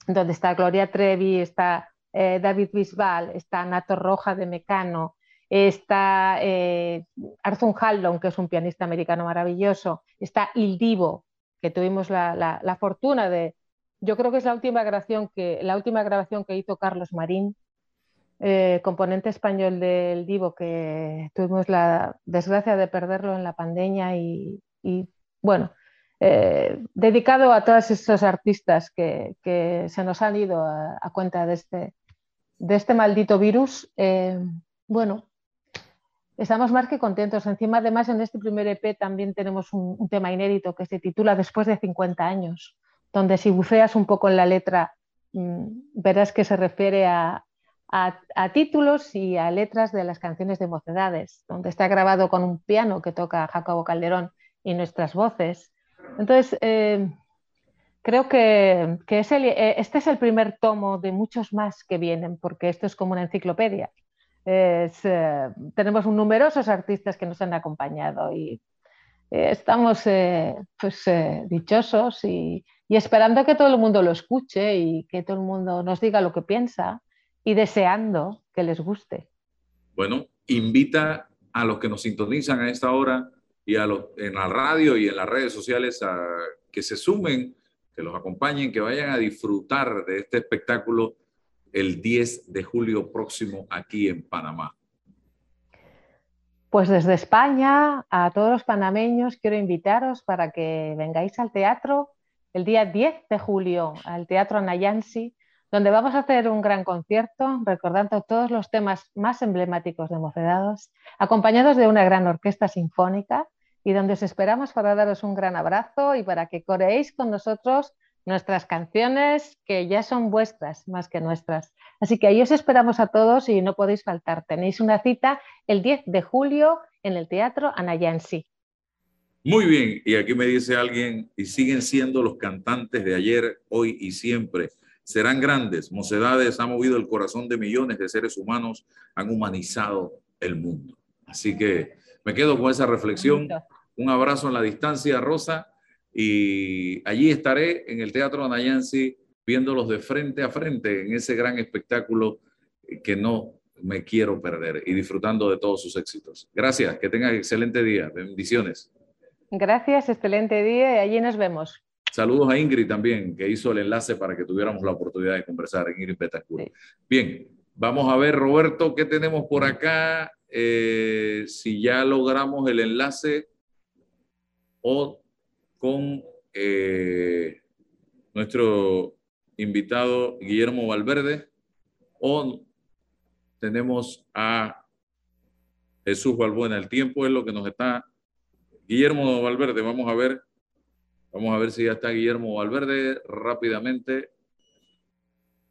donde está Gloria Trevi, está eh, David Bisbal, está Nato Roja de Mecano, está eh, Arthur Haldon, que es un pianista americano maravilloso, está Il Divo, que tuvimos la, la, fortuna de, yo creo que es la última grabación que, la última grabación que hizo Carlos Marín, eh, componente español del Divo, que tuvimos la desgracia de perderlo en la pandemia y, bueno, dedicado a todos esos artistas que, se nos han ido a, cuenta de este, de este maldito virus. Eh, bueno, estamos más que contentos. Encima, además, en este primer EP también tenemos un, tema inédito que se titula Después de 50 años, donde si buceas un poco en la letra, mm, verás que se refiere a, a, títulos y a letras de las canciones de Mocedades, donde está grabado con un piano que toca Jacobo Calderón y nuestras voces. Entonces, eh, creo que, eh, este es el primer tomo de muchos más que vienen, porque esto es como una enciclopedia. Eh, tenemos numerosos artistas que nos han acompañado y estamos pues, dichosos y, y esperando que todo el mundo lo escuche y que todo el mundo nos diga lo que piensa y deseando que les guste. Bueno, invita a los que nos sintonizan a esta hora y a los en la radio y en las redes sociales a que se sumen, que los acompañen, que vayan a disfrutar de este espectáculo el 10 de julio próximo aquí en Panamá. Pues desde España a todos los panameños quiero invitaros para que vengáis al teatro el día 10 de julio, al Teatro Anayansi, donde vamos a hacer un gran concierto recordando todos los temas más emblemáticos de Mocedades, acompañados de una gran orquesta sinfónica y donde os esperamos para daros un gran abrazo y para que coreéis con nosotros nuestras canciones que ya son vuestras más que nuestras. Así que ahí os esperamos a todos y no podéis faltar. Tenéis una cita el 10 de julio en el Teatro Anayansi. Muy bien, y aquí me dice alguien, y siguen siendo los cantantes de ayer, hoy y siempre serán grandes. Mocedades ha movido el corazón de millones de seres humanos, han humanizado el mundo. Así que me quedo con esa reflexión. Un abrazo en la distancia, Rosa, y allí estaré en el Teatro Anayansi viéndolos de frente a frente en ese gran espectáculo que no me quiero perder y disfrutando de todos sus éxitos. Gracias, que tengan excelente día. Bendiciones. Gracias, excelente día y allí nos vemos. Saludos a Ingrid también, que hizo el enlace para que tuviéramos la oportunidad de conversar, Ingrid Betancourt. Bien, vamos a ver, Roberto, ¿qué tenemos por acá? Eh, si ya logramos el enlace o con eh, nuestro invitado Guillermo Valverde o tenemos a Jesús Balbuena. El tiempo es lo que nos está... Guillermo Valverde, vamos a ver Vamos a ver si ya está Guillermo Valverde rápidamente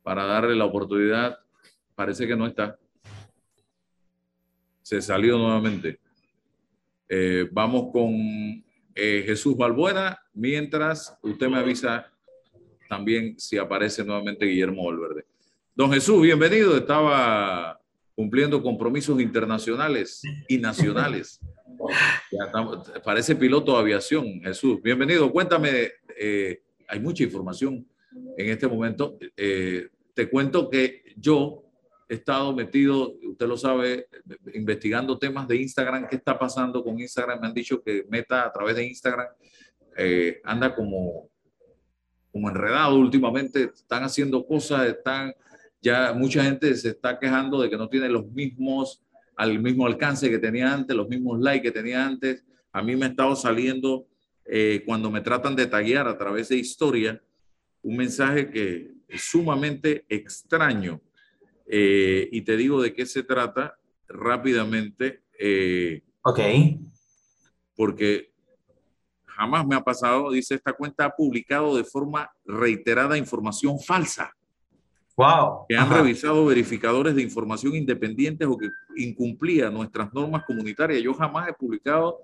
para darle la oportunidad. Parece que no está. Se salió nuevamente. Eh, vamos con eh, Jesús Valbuena, mientras usted me avisa también si aparece nuevamente Guillermo Valverde. Don Jesús, bienvenido. Estaba cumpliendo compromisos internacionales y nacionales. parece piloto de aviación, Jesús. Bienvenido. Cuéntame, eh, hay mucha información en este momento. Eh, te cuento que yo he estado metido, usted lo sabe, investigando temas de Instagram, qué está pasando con Instagram. Me han dicho que Meta a través de Instagram eh, anda como, como enredado últimamente, están haciendo cosas, están, ya mucha gente se está quejando de que no tiene los mismos, al mismo alcance que tenía antes, los mismos likes que tenía antes. A mí me ha estado saliendo eh, cuando me tratan de taguear a través de historia, un mensaje que es sumamente extraño. Eh, y te digo de qué se trata rápidamente. Eh, ok. Porque jamás me ha pasado, dice, esta cuenta ha publicado de forma reiterada información falsa. Wow. Que han revisado verificadores de información independientes o que incumplía nuestras normas comunitarias. Yo jamás he publicado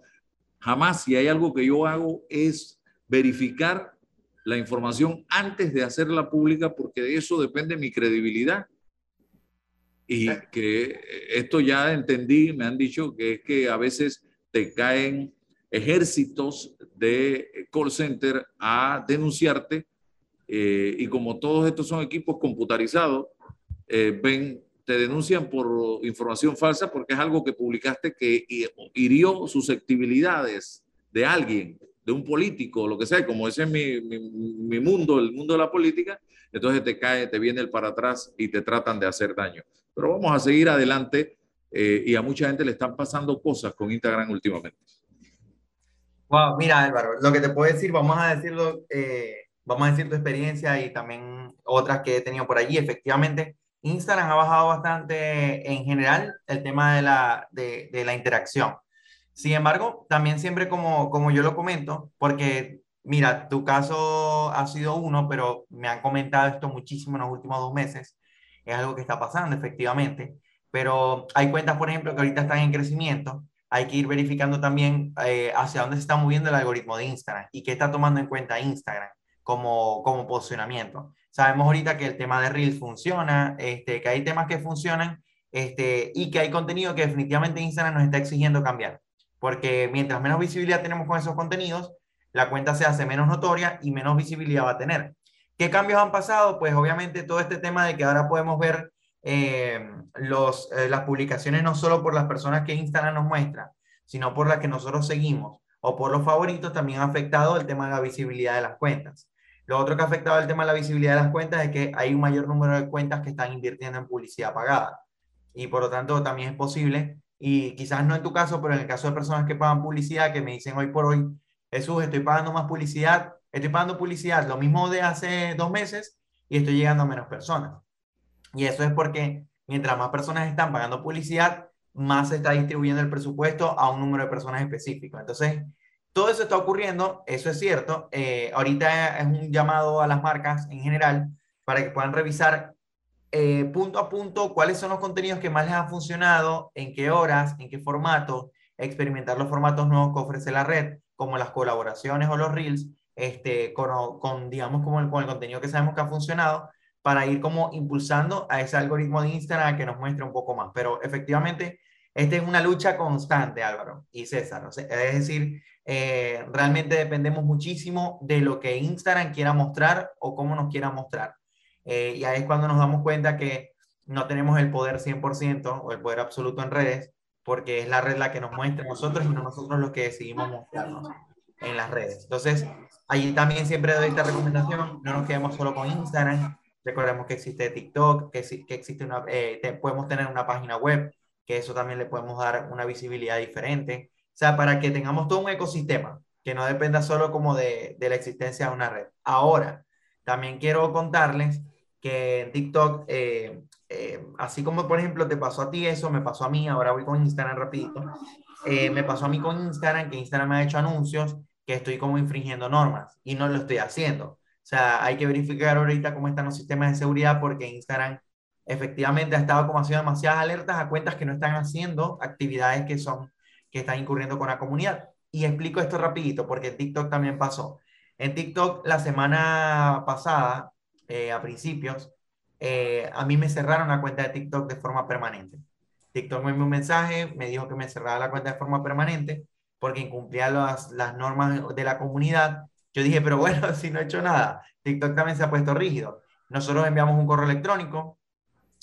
Jamás si hay algo que yo hago es verificar la información antes de hacerla pública porque de eso depende mi credibilidad. Y que esto ya entendí, me han dicho que es que a veces te caen ejércitos de call center a denunciarte eh, y como todos estos son equipos computarizados, eh, ven te denuncian por información falsa porque es algo que publicaste que hirió susceptibilidades de alguien, de un político, lo que sea, como ese es mi, mi, mundo, el mundo de la política, entonces te cae, te viene el para atrás y te tratan de hacer daño. Pero vamos a seguir adelante eh, y a mucha gente le están pasando cosas con Instagram últimamente. Wow, mira Álvaro, lo que te puedo decir, vamos a decirlo, eh, vamos a decir tu experiencia y también otras que he tenido por allí. Efectivamente, Instagram ha bajado bastante en general el tema de la, de, de la interacción. Sin embargo, también siempre como, como yo lo comento, porque mira, tu caso ha sido uno, pero me han comentado esto muchísimo en los últimos dos meses. Es algo que está pasando, efectivamente. Pero hay cuentas, por ejemplo, que ahorita están en crecimiento. Hay que ir verificando también eh, hacia dónde se está moviendo el algoritmo de Instagram y qué está tomando en cuenta Instagram como, como posicionamiento. Sabemos ahorita que el tema de Reels funciona, este, que hay temas que funcionan este, y que hay contenido que definitivamente Instagram nos está exigiendo cambiar. Porque mientras menos visibilidad tenemos con esos contenidos, la cuenta se hace menos notoria y menos visibilidad va a tener. ¿Qué cambios han pasado? Pues obviamente todo este tema de que ahora podemos ver eh, los, eh, las publicaciones no solo por las personas que Instagram nos muestra, sino por las que nosotros seguimos o por los favoritos, también ha afectado el tema de la visibilidad de las cuentas. Lo otro que ha afectado el tema de la visibilidad de las cuentas es que hay un mayor número de cuentas que están invirtiendo en publicidad pagada. Y por lo tanto también es posible, y quizás no en tu caso, pero en el caso de personas que pagan publicidad, que me dicen hoy por hoy, Jesús, estoy pagando más publicidad, estoy pagando publicidad, lo mismo de hace dos meses, y estoy llegando a menos personas. Y eso es porque mientras más personas están pagando publicidad, más se está distribuyendo el presupuesto a un número de personas específico. Entonces, todo eso está ocurriendo, eso es cierto. Eh, ahorita es un llamado a las marcas en general para que puedan revisar eh, punto a punto cuáles son los contenidos que más les han funcionado, en qué horas, en qué formato, experimentar los formatos nuevos que ofrece la red, como las colaboraciones o los reels, este, con, digamos, como el, con el contenido que sabemos que ha funcionado, para ir como impulsando a ese algoritmo de Instagram que nos muestre un poco más. Pero efectivamente, esta es una lucha constante, Álvaro y César. es decir, eh, realmente dependemos muchísimo de lo que Instagram quiera mostrar o cómo nos quiera mostrar. Eh, y ahí es cuando nos damos cuenta que no tenemos el poder 100% o el poder absoluto en redes, porque es la red la que nos muestra a nosotros y no nosotros los que decidimos mostrarnos en las redes. Entonces, ahí también siempre doy esta recomendación, no nos quedemos solo con Instagram, recordemos que existe TikTok, que, que existe una, eh, podemos tener una página web, que eso también le podemos dar una visibilidad diferente. O sea, para que tengamos todo un ecosistema, que no dependa solo como de, de la existencia de una red. Ahora, también quiero contarles que en TikTok, eh, eh, así como por ejemplo te pasó a ti eso, me pasó a mí, ahora voy con Instagram rapidito, eh, me pasó a mí con Instagram, que Instagram me ha hecho anuncios que estoy como infringiendo normas y no lo estoy haciendo. O sea, hay que verificar ahorita cómo están los sistemas de seguridad porque Instagram efectivamente ha estado como haciendo demasiadas alertas a cuentas que no están haciendo actividades que son, que están incurriendo con la comunidad. Y explico esto rapidito, porque en TikTok también pasó. En TikTok la semana pasada, eh, a principios, eh, a mí me cerraron la cuenta de TikTok de forma permanente. TikTok me envió un mensaje, me dijo que me cerraba la cuenta de forma permanente porque incumplía las, las normas de la comunidad. Yo dije, pero bueno, si no he hecho nada, TikTok también se ha puesto rígido. Nosotros enviamos un correo electrónico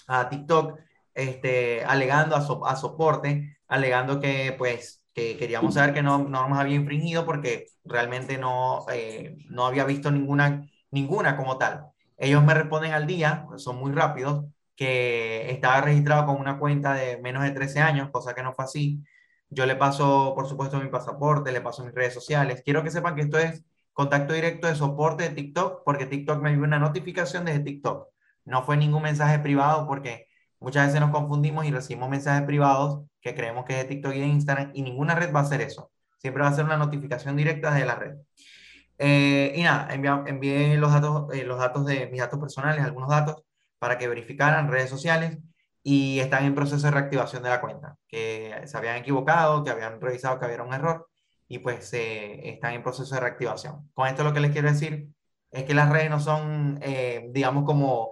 a TikTok este, alegando a, a soporte, alegando que pues que queríamos saber que no nos había infringido porque realmente no, eh, no había visto ninguna, ninguna como tal. Ellos me responden al día, son muy rápidos, que estaba registrado con una cuenta de menos de 13 años, cosa que no fue así. Yo le paso, por supuesto, mi pasaporte, le paso mis redes sociales. Quiero que sepan que esto es contacto directo de soporte de TikTok, porque TikTok me envió una notificación desde TikTok. No fue ningún mensaje privado, porque muchas veces nos confundimos y recibimos mensajes privados que creemos que es de TikTok y de Instagram, y ninguna red va a hacer eso. Siempre va a ser una notificación directa de la red. Eh, y nada, envié, los, datos, eh, los datos de mis datos personales, algunos datos, para que verificaran redes sociales y están en proceso de reactivación de la cuenta, que se habían equivocado, que habían revisado que había un error y pues eh, están en proceso de reactivación. Con esto lo que les quiero decir es que las redes no son, digamos, como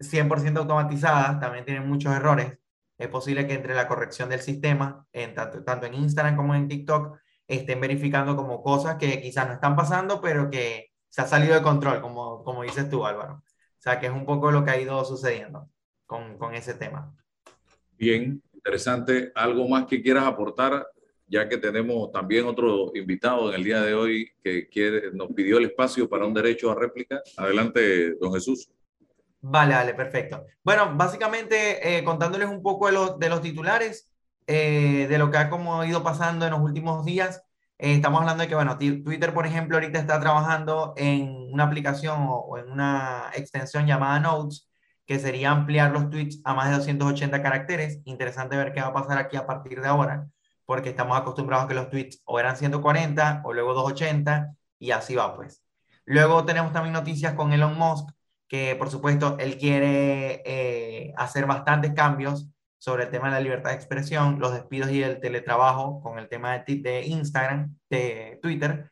100% automatizadas, también tienen muchos errores. Es posible que entre la corrección del sistema, en tanto, tanto en Instagram como en TikTok, estén verificando como cosas que quizás no están pasando, pero que se ha salido de control, como, como dices tú, Álvaro. O sea, que es un poco lo que ha ido sucediendo con, con ese tema. Bien, interesante. ¿Algo más que quieras aportar? Ya que tenemos también otro invitado en el día de hoy que quiere, nos pidió el espacio para un derecho a réplica. Adelante, don Jesús. Vale, vale, perfecto. Bueno, básicamente eh, contándoles un poco de, los, de los titulares, eh, de lo que ha como ido pasando en los últimos días. Eh, estamos hablando de que, bueno, Twitter, por ejemplo, ahorita está trabajando en una aplicación o, en una extensión llamada Notes, que sería ampliar los tweets a más de 280 caracteres. Interesante ver qué va a pasar aquí a partir de ahora, porque estamos acostumbrados a que los tweets o eran 140 o luego 280 y así va, pues. Luego tenemos también noticias con Elon Musk, que por supuesto él quiere eh, hacer bastantes cambios sobre el tema de la libertad de expresión, los despidos y el teletrabajo con el tema de, de Instagram, de Twitter.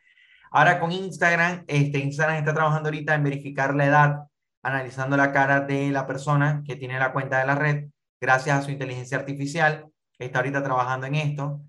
Ahora con Instagram, este, Instagram está trabajando ahorita en verificar la edad, analizando la cara de la persona que tiene la cuenta de la red, gracias a su inteligencia artificial, está ahorita trabajando en esto.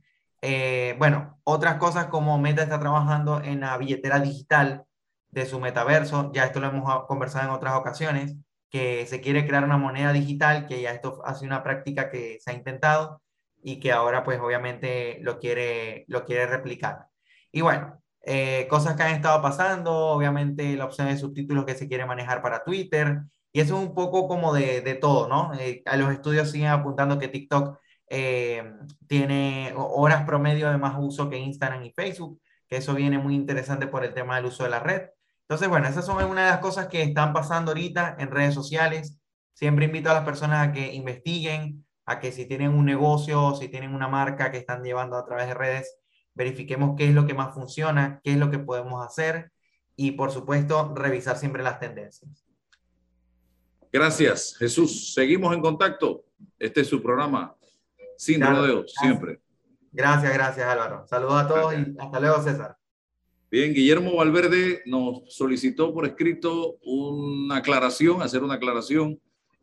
Eh, bueno, otras cosas como Meta está trabajando en la billetera digital de su metaverso, ya esto lo hemos conversado en otras ocasiones, que se quiere crear una moneda digital, que ya esto ha sido una práctica que se ha intentado y que ahora pues obviamente lo quiere, lo quiere replicar. Y bueno, eh, cosas que han estado pasando, obviamente la opción de subtítulos que se quiere manejar para Twitter, y eso es un poco como de, de todo, ¿no? Eh, a los estudios siguen apuntando que TikTok eh, tiene horas promedio de más uso que Instagram y Facebook, que eso viene muy interesante por el tema del uso de la red. Entonces, bueno, esas son algunas de las cosas que están pasando ahorita en redes sociales. Siempre invito a las personas a que investiguen, a que si tienen un negocio, si tienen una marca que están llevando a través de redes, verifiquemos qué es lo que más funciona, qué es lo que podemos hacer y, por supuesto, revisar siempre las tendencias. Gracias, Jesús. Seguimos en contacto. Este es su programa, Sin Rodeos, siempre. Gracias, gracias, Álvaro. Saludos a todos y hasta luego, César. Bien, Guillermo Valverde nos solicitó por escrito una aclaración, hacer una aclaración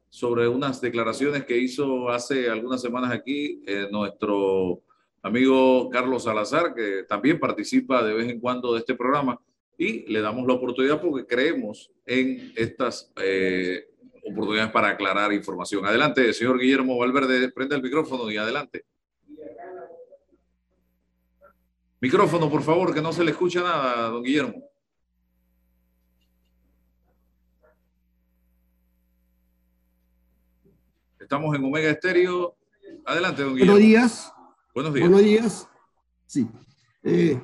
sobre unas declaraciones que hizo hace algunas semanas aquí eh, nuestro amigo Carlos Salazar, que también participa de vez en cuando de este programa, y le damos la oportunidad porque creemos en estas eh, oportunidades para aclarar información. Adelante, señor Guillermo Valverde, prende el micrófono y adelante. Micrófono, por favor, que no se le escucha nada, don Guillermo. Estamos en Omega Estéreo. Adelante, don Guillermo. Buenos días. Buenos días. Buenos días. Sí. Eh,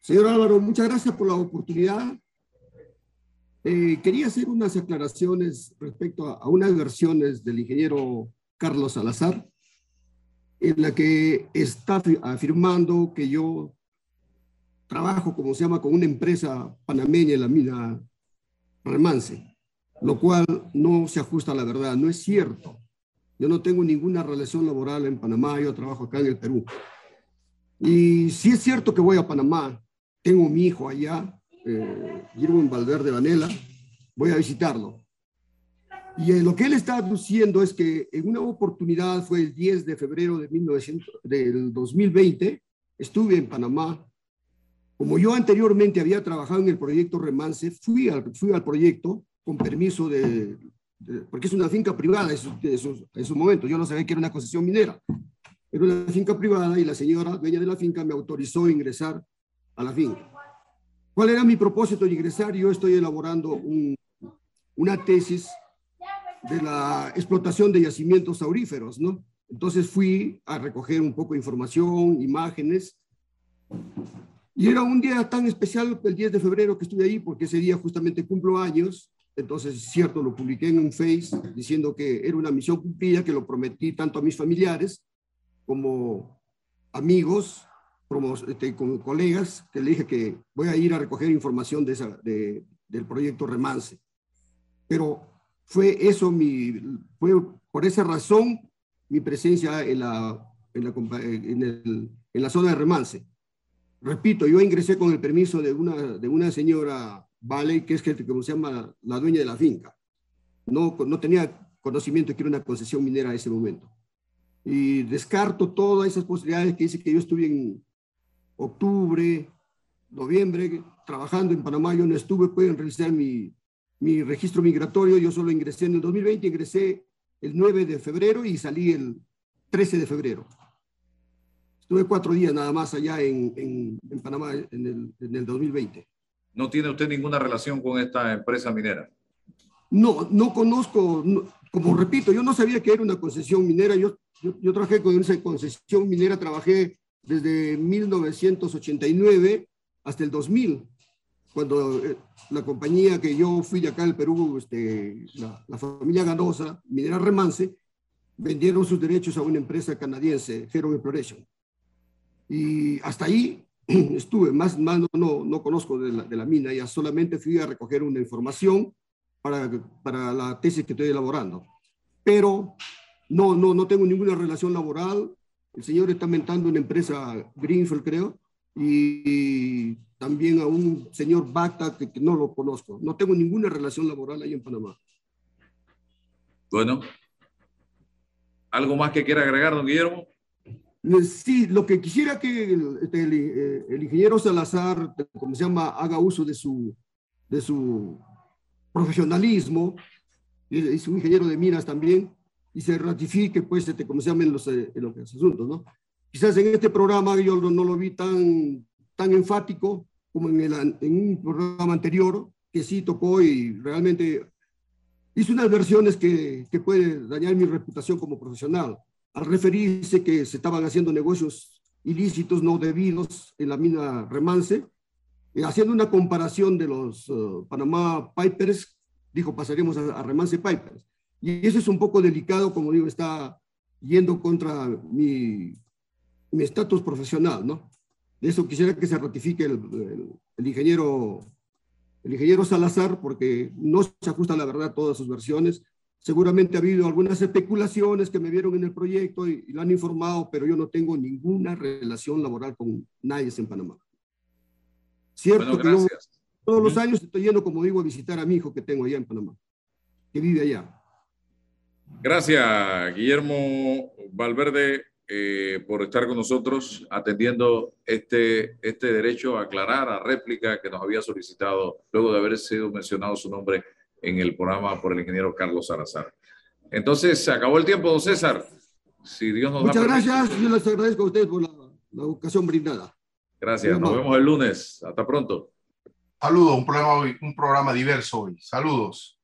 señor Álvaro, muchas gracias por la oportunidad. Eh, quería hacer unas aclaraciones respecto a, a, unas versiones del ingeniero Carlos Salazar, en la que está afirmando que yo trabajo, como se llama, con una empresa panameña en la mina Remance, lo cual no se ajusta a la verdad, no es cierto. Yo no tengo ninguna relación laboral en Panamá, yo trabajo acá en el Perú. Y si es cierto que voy a Panamá, tengo mi hijo allá, eh, Valverde Vanela, voy a visitarlo. Y lo que él está diciendo es que en una oportunidad fue el 10 de febrero de 1900, del 2020, estuve en Panamá. Como yo anteriormente había trabajado en el proyecto Remance, fui al, fui al proyecto con permiso de, porque es una finca privada en su, momento. Yo no sabía que era una concesión minera. Era una finca privada y la señora dueña de la finca me autorizó a ingresar a la finca. ¿Cuál era mi propósito de ingresar? Yo estoy elaborando una tesis de la explotación de yacimientos auríferos, ¿no? Entonces fui a recoger un poco de información, imágenes, y era un día tan especial el 10 de febrero que estuve ahí, porque ese día justamente cumplo años, entonces cierto, lo publiqué en un Face diciendo que era una misión cumplida, que lo prometí tanto a mis familiares como amigos, como, este, como colegas, que le dije que voy a ir a recoger información de esa, de, del proyecto Remance. Pero fue eso mi, fue por esa razón mi presencia en la, en la zona de remance. Repito, yo ingresé con el permiso de una, de una señora Vale, que es que, como se llama la dueña de la finca. No, no tenía conocimiento que era una concesión minera en ese momento. Y descarto todas esas posibilidades que dice que yo estuve en octubre, noviembre, trabajando en Panamá, yo no estuve, pueden realizar mi, mi registro migratorio, yo solo ingresé en el 2020, ingresé el 9 de febrero y salí el 13 de febrero. Estuve cuatro días nada más allá en, en, Panamá en el, en el 2020. ¿No tiene usted ninguna relación con esta empresa minera? No, no conozco, como repito, yo no sabía que era una concesión minera, yo, yo, yo, trabajé con esa concesión minera, trabajé desde 1989 hasta el 2000 cuando eh, la compañía que yo fui de acá del Perú, este, la, familia Ganosa, Minera Remance, vendieron sus derechos a una empresa canadiense, Hero Exploration. Y hasta ahí estuve, más, más no, no, conozco de la, de la, mina, ya solamente fui a recoger una información para, para la tesis que estoy elaborando. Pero no, no, no tengo ninguna relación laboral. El señor está mentando una empresa Greenfield, creo, y también a un señor Bacta que, no lo conozco. No tengo ninguna relación laboral ahí en Panamá. Bueno, ¿algo más que quiera agregar, don Guillermo? Eh, sí, lo que quisiera que el, este, eh, el, ingeniero Salazar, como se llama, haga uso de su, de su profesionalismo, es un ingeniero de minas también, y se ratifique, pues, este, como se llama en los, eh, en los asuntos, ¿no? Quizás en este programa yo no lo vi tan, tan enfático como en, el, en un programa anterior, que sí tocó y realmente hizo unas versiones que, que puede dañar mi reputación como profesional, al referirse que se estaban haciendo negocios ilícitos, no debidos en la mina Remance, eh, haciendo una comparación de los uh, Panamá Pipers, dijo pasaremos a, a Remance Pipers. Y eso es un poco delicado, como digo, está yendo contra mi mi estatus profesional, ¿no? De eso quisiera que se ratifique el, el, ingeniero, el ingeniero Salazar, porque no se ajusta a la verdad todas sus versiones. Seguramente ha habido algunas especulaciones que me vieron en el proyecto y, lo han informado, pero yo no tengo ninguna relación laboral con nadie en Panamá. Cierto que yo todos los años estoy yendo, como digo, a visitar a mi hijo que tengo allá en Panamá, que vive allá. Gracias, Guillermo Valverde. Eh, por estar con nosotros atendiendo este, este derecho a aclarar, a réplica que nos había solicitado luego de haber sido mencionado su nombre en el programa por el ingeniero Carlos Salazar. Entonces, se acabó el tiempo, don César. Si Dios nos Muchas gracias. Yo les agradezco a ustedes por la, la ocasión brindada. Gracias. Nos vemos el lunes. Hasta pronto. Saludos. Un programa, un programa diverso hoy. Saludos.